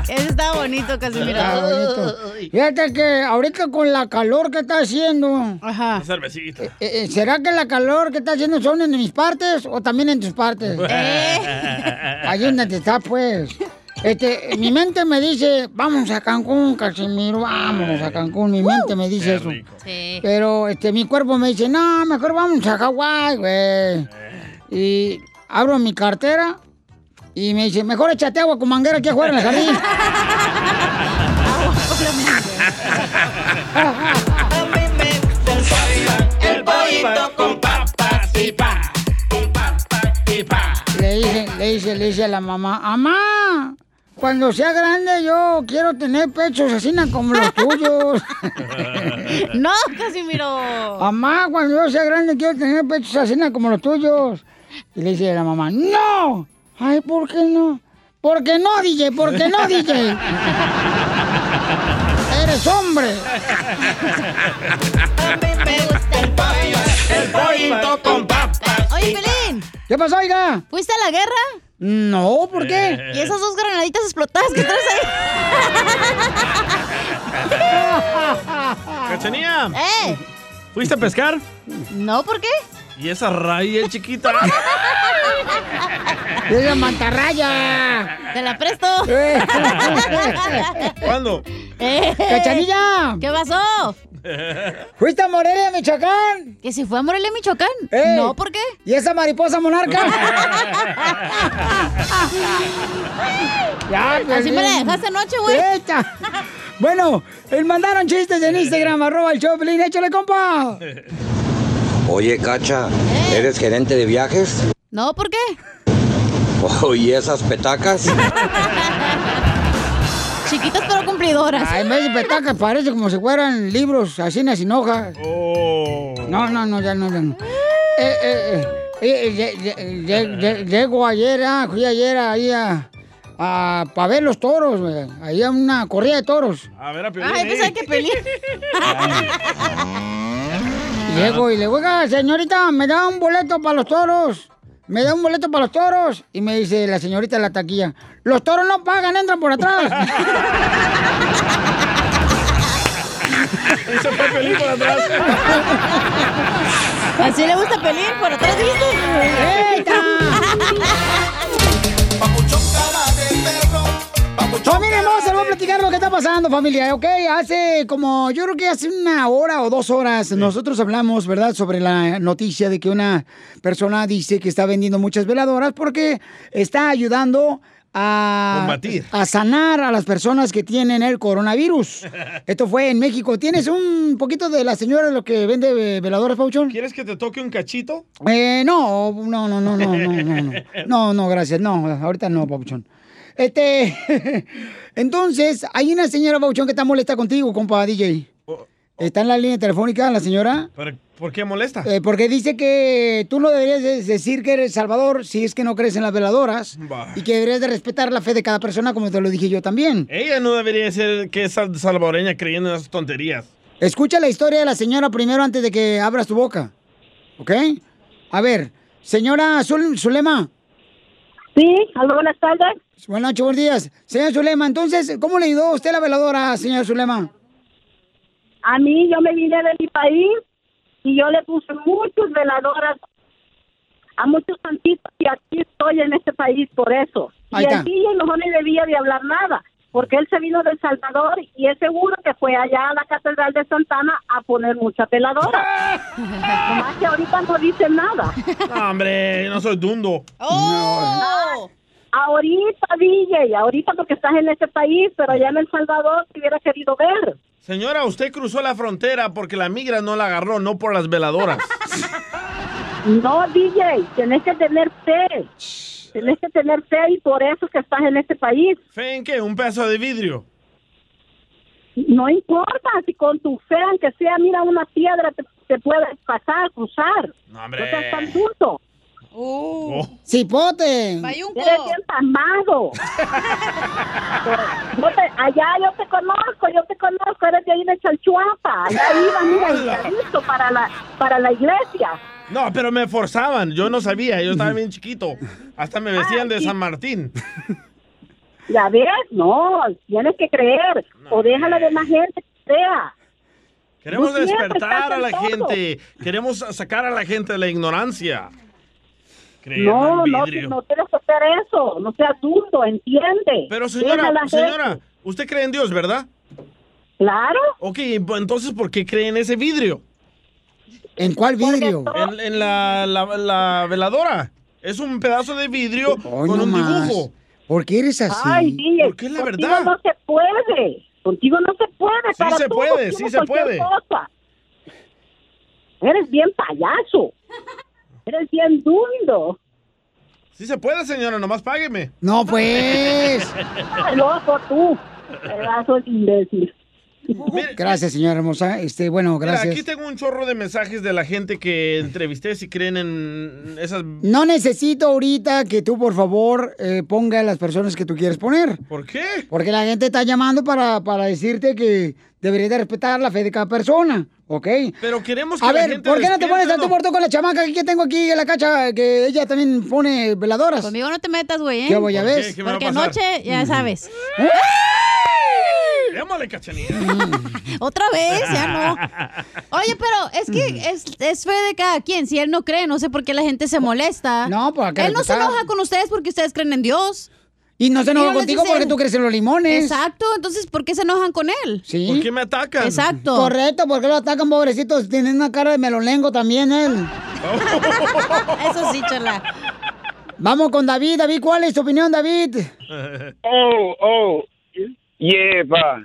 Ese está bonito, Casimiro. Está bonito. Fíjate que ahorita con la calor que está haciendo, cervecita. eh, eh, ¿será que la calor que está haciendo son en mis partes o también en tus partes? Ahí donde te está, pues. Este, mi mente me dice, vamos a Cancún, Casimiro, vámonos a Cancún. Mi mente me dice eso. Sí. Pero este, mi cuerpo me dice, no, mejor vamos a Hawái, güey. Y abro mi cartera y me dice, mejor échate agua con manguera aquí afuera en el jardín. El pollito con papas (laughs) y pa. Le dice, le dice, le dice a la mamá, mamá, cuando sea grande yo quiero tener pechos así como los tuyos. (laughs) No, Casimiro. mamá, cuando yo sea grande quiero tener pechos así como los tuyos. Y le dice a la mamá, no. Ay, ¿por qué no? ¿Por qué no, DJ? ¿Por qué no, DJ? Eres hombre. El pollito con papas. Oye, Pelín, ¿Qué pasó, oiga? ¿fuiste a la guerra? No, ¿por qué? (laughs) ¿Y esas dos granaditas explotadas que traes ahí? (laughs) ¿Cachanía? ¿Eh? ¿Fuiste a pescar? No, ¿por qué? ¿Y esa raya chiquita? (laughs) ¡Es la mantarraya! Te la presto. (laughs) ¿Cuándo? Eh. ¡Cachanilla! ¿Qué pasó? ¿Fuiste a Morelia, Michoacán? ¿Que si fue a Morelia, Michoacán? Eh. No, ¿por qué? ¿Y esa mariposa monarca? (laughs) ya, Así me la dejaste anoche, güey. Echa. Bueno, mandaron chistes en Instagram, arroba el Choplin, échale, compa. Oye, Cacha, ¿eres gerente de viajes? No, ¿por qué? (laughs) Oye, esas petacas. (laughs) Chiquitas pero cumplidoras. Ay, en vez de petacas parece como si fueran libros así sin hojas. No, no, no, ya no, ya no. Eh, eh, eh, eh, lle- lle- lle- lle- Llego ayer, ah, fui ayer ahí a, a para ver los toros, güey. Ahí a una corrida de toros. A ver, a Piolín. (laughs) Ay, pensaba que Pelín. Y Llego y le digo, oiga, señorita, ¿me da un boleto para los toros? ¿Me da un boleto para los toros? Y me dice la señorita de la taquilla, los toros no pagan, entran por atrás. (laughs) Y se fue Piolín por atrás. (laughs) Así le gusta Pelín, por atrás, ¿viste? Familia hermosa, les voy a platicar lo que está pasando, familia, ¿ok? Hace como, yo creo que hace una hora o dos horas nosotros hablamos, ¿verdad? Sobre la noticia de que una persona dice que está vendiendo muchas veladoras porque está ayudando a, Combatir. a sanar a las personas que tienen el coronavirus. (laughs) Esto fue en México. ¿Tienes un poquito de la señora lo que vende eh, veladoras, Pauchón? ¿Quieres que te toque un cachito? Eh, no, no, no, no, no, no, no, no. (laughs) No, no, gracias. No, ahorita no, Papuchón. Este, (laughs) entonces, hay una señora Papuchón que está molesta contigo, compa DJ. Está en la línea telefónica la señora. ¿Pero ¿Por qué molesta? eh, porque dice que tú no deberías de- decir que eres salvador si es que no crees en las veladoras Bah. y que deberías de respetar la fe de cada persona como te lo dije yo también. Ella no debería ser que es sal- salvadoreña creyendo en esas tonterías. Escucha la historia de la señora primero antes de que abras tu boca. ¿Ok? A ver, señora Zul- Zulema. Sí, aló, buenas tardes. Buenas noches, buenos días. Señora Zulema, entonces, ¿cómo le ayudó usted la veladora, señora Zulema? A mí, yo me vine de mi país y yo le puse muchas veladoras a muchos santitos y aquí estoy en este país por eso. Ahí y está. el DJ mejor ni debía de hablar nada, porque él se vino de El Salvador y es seguro que fue allá a la Catedral de Santana a poner mucha peladora. (laughs) Nomás que ahorita no dice nada. No, hombre, yo no soy dundo. ¡Oh! Ahorita, DJ, ahorita porque estás en este país, pero allá en El Salvador te hubiera querido ver. Señora, usted cruzó la frontera porque la migra no la agarró, no por las veladoras. (laughs) No, DJ, tenés que tener fe. Tenés que tener fe y por eso que estás en este país. ¿Fe en qué? ¿Un pedazo de vidrio? No importa si con tu fe, aunque sea, mira, una piedra te, te puedes pasar, cruzar. No, No seas tan tonto. Oh. ¡Cipote! Eres bien pasmado. (laughs) Yo te- allá yo te conozco, yo te conozco, eres de ahí de Chalchuapa. Allá ibas, mira, listo para la, para la iglesia. No, pero me forzaban, yo no sabía, yo estaba bien chiquito. Hasta me vestían de San Martín. (laughs) Ya ves, no, tienes que creer. o déjala de más gente que crea. Queremos despertar a la todo. gente, queremos sacar a la gente de la ignorancia. No, no, no tienes que hacer eso. No seas dundo, entiende. Pero señora, señora, usted cree en Dios, ¿verdad? Claro. Ok, entonces, ¿por qué cree en ese vidrio? ¿En cuál vidrio? En, en la, la- la veladora. Es un pedazo de vidrio Hoy con no un más. dibujo. ¿por qué eres así? Ay, Porque es la contigo verdad. no se puede. Contigo no se puede. Sí para se puede, sí se puede. cosa. Eres bien payaso. Eres bien dundo. Sí se puede, señora, nomás págueme. No, pues. Loco, tú. Pedazo de imbécil. Gracias, señora hermosa. Este, bueno, Mira, gracias. aquí tengo un chorro de mensajes de la gente que entrevisté si creen en esas... No necesito ahorita que tú, por favor, eh, ponga a las personas que tú quieres poner. ¿Por qué? Porque la gente está llamando para, para decirte que deberías de respetar la fe de cada persona, ¿ok? Pero queremos que A la ver, gente ¿por qué no te pones ¿no? muerto con la chamaca que tengo aquí en la cacha, que ella también pone veladoras? Conmigo no te metas, güey, ¿eh? ¿Qué voy a ¿Por ver? Porque anoche, ya sabes. Démosle, cachanilla. (laughs) Otra vez, ya no. Oye, pero es que es, es fe de cada quien. Si él no cree, no sé por qué la gente se molesta. No, pues acá Él no se respetar. enoja con ustedes porque ustedes creen en Dios. Y no se enoja contigo porque tú crees en los limones. Exacto, entonces ¿por qué se enojan con él? Sí. ¿Por qué me atacan? Exacto. Correcto, porque lo atacan, pobrecitos. Tienen una cara de melolengo también él. (laughs) Eso sí, chela. Vamos con David. David, ¿cuál es tu opinión, David? Oh, oh, yeah, pa.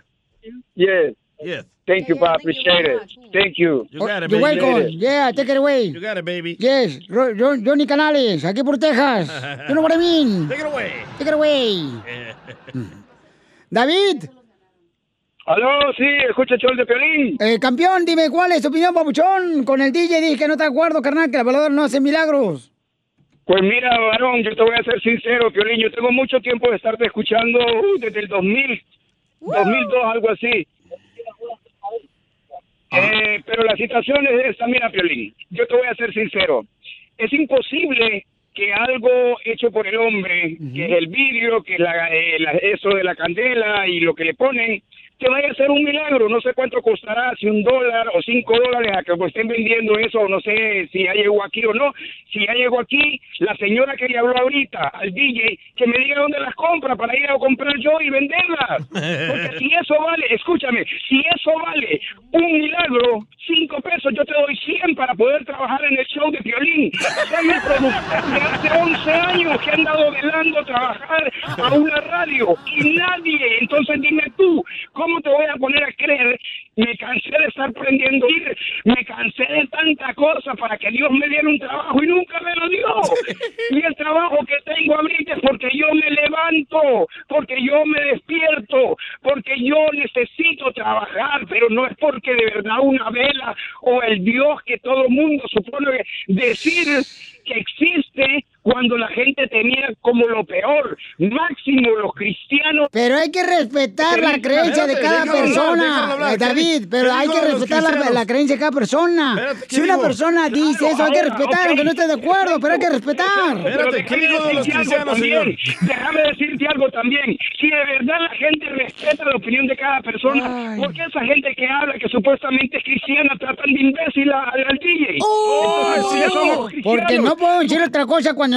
Yes. Yes. Thank you, pa. Appreciate it. Thank you. You got it, You're baby. welcome. Yeah, take it away. You got it, baby. Yes, Ro- Ro- Johnny Canales, aquí por Texas. You know what I mean? (laughs) Take it away. Take it away. (laughs) David. Aló, sí, escucha el show de Piolín. Eh, campeón, dime cuál es tu opinión, papuchón. Con el DJ dije que no te acuerdo, carnal, que la veladora no hace milagros. Pues mira, varón, yo te voy a ser sincero, Piolín. Yo tengo mucho tiempo de estarte escuchando uh, desde el 2000, 2002, algo así. Eh, pero la situación es esta, mira, Piolín. Yo te voy a ser sincero. Es imposible que algo hecho por el hombre, que es el vidrio, que es la, eh, la- eso de la candela y lo que le ponen, que vaya a ser un milagro. No sé cuánto costará, si un dólar o cinco dólares a que estén vendiendo eso, no sé si ya llegó aquí o no. Si ya llegó aquí, la señora que le habló ahorita al DJ, que me diga dónde las compra para ir a comprar yo y venderlas. Porque si eso vale, escúchame, si eso vale un milagro, cinco pesos, yo te doy 100 para poder trabajar en el show de violín. Productor hace 11 años que he andado velando trabajar a una radio y nadie. Entonces dime tú, ¿cómo te voy a poner a creer? Me cansé de estar prendiendo ir, me cansé de tanta cosa para que Dios me diera un trabajo y nunca me lo dio. (laughs) Y el trabajo que tengo ahorita es porque yo me levanto, porque yo me despierto, porque yo necesito trabajar, pero no es porque de verdad una vela o el Dios que todo mundo supone decir que existe cuando la gente tenía como lo peor, máximo los cristianos. Pero hay que respetar la creencia de cada persona, eh, David, pero hay que respetar la, la creencia de cada persona. ¿qué Si una digo? persona dice Claro, eso, hay que respetar, ok, aunque no esté de acuerdo, pero hay que respetar. Pero déjame decirte algo también, Déjame decirte algo también. Si de verdad la gente respeta la opinión de cada persona, ¿por qué esa gente que habla que supuestamente es cristiana tratan de imbécil al, al DJ? Porque no puedo decir otra cosa cuando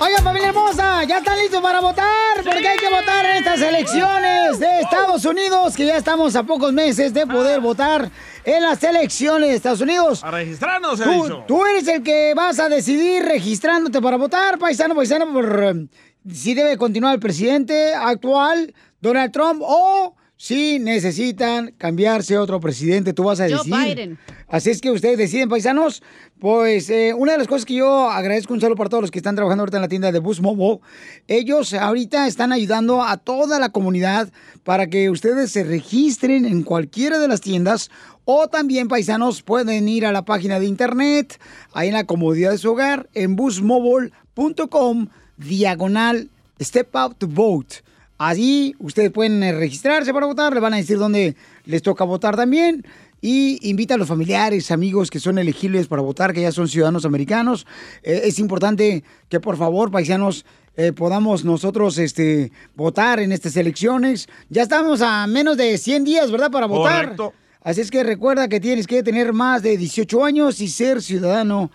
Oigan, familia hermosa, ya están listos para votar, porque hay que votar en estas elecciones de Estados Unidos, que ya estamos a pocos meses de poder votar en las elecciones de Estados Unidos. A registrarnos, Tú, dicho. tú eres el que vas a decidir registrándote para votar, paisano, paisano, por eh, si debe continuar el presidente actual, Donald Trump, o si necesitan cambiarse a otro presidente, tú vas a Joe decidir. Biden. Así es que ustedes deciden, paisanos. Pues eh, una de las cosas que yo agradezco un saludo para todos los que están trabajando ahorita en la tienda de Bus Mobile. Ellos ahorita están ayudando a toda la comunidad para que ustedes se registren en cualquiera de las tiendas o también, paisanos, pueden ir a la página de internet, ahí en la comodidad de su hogar, en busmobile.com, diagonal, step out to vote. Allí ustedes pueden eh, registrarse para votar, le van a decir dónde les toca votar también. Y invita a los familiares, amigos que son elegibles para votar, que ya son ciudadanos americanos. Eh, es importante que por favor, paisanos, eh, podamos nosotros este, votar en estas elecciones. Ya estamos a menos de 100 días, ¿verdad? Para votar. Correcto. Así es que recuerda que tienes que tener más de 18 años y ser ciudadano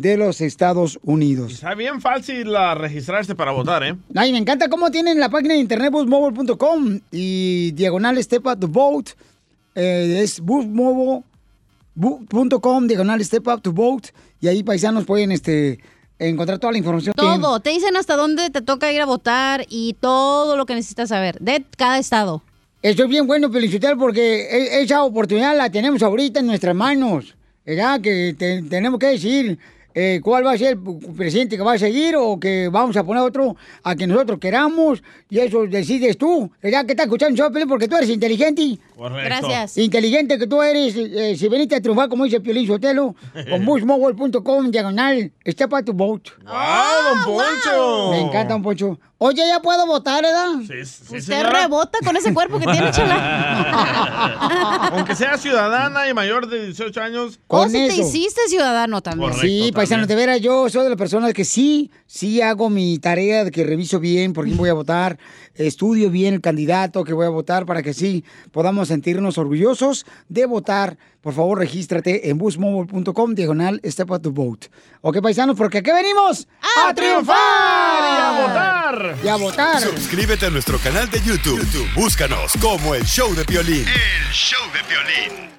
de los Estados Unidos. Está bien fácil la registrarse para votar, ¿eh? Ay, me encanta cómo tienen la página de internet busmobile.com y diagonal step up to vote. Eh, es busmobile.com diagonal step up to vote. Y ahí paisanos pueden este, encontrar toda la información. Todo, te dicen hasta dónde te toca ir a votar y todo lo que necesitas saber de cada estado. Eso es bien bueno, Felicitar, porque e- esa oportunidad la tenemos ahorita en nuestras manos. ¿Verdad? Que te- tenemos que decir eh, cuál va a ser el presidente que va a seguir o que vamos a poner otro a que nosotros queramos. Y eso decides tú. ¿Verdad? Que estás escuchando yo? Porque tú eres inteligente. Correcto. Gracias. Inteligente que tú eres. eh, si veniste a triunfar, como dice Piolín Sotelo, con (laughs) busmobile.com, diagonal, está para tu vote. ¡Ah, don Poncho! Me encanta, don Poncho. Oye, ya puedo votar, ¿verdad? Sí, sí, Usted señora. rebota con ese cuerpo que tiene, chala. (laughs) Aunque sea ciudadana y mayor de 18 años. O Con si te hiciste ciudadano también. Correcto. Sí, paisanos, de veras, yo soy de las personas que sí, sí hago mi tarea de que reviso bien por quién voy a votar, estudio bien el candidato que voy a votar para que sí podamos sentirnos orgullosos de votar. Por favor, regístrate en busmobile.com, diagonal, step up to vote. Ok, paisanos, porque aquí venimos a, triunfar ¡Y a votar! Y a votar. Suscríbete a nuestro canal de YouTube. YouTube, Búscanos como el show de violín. El show de violín.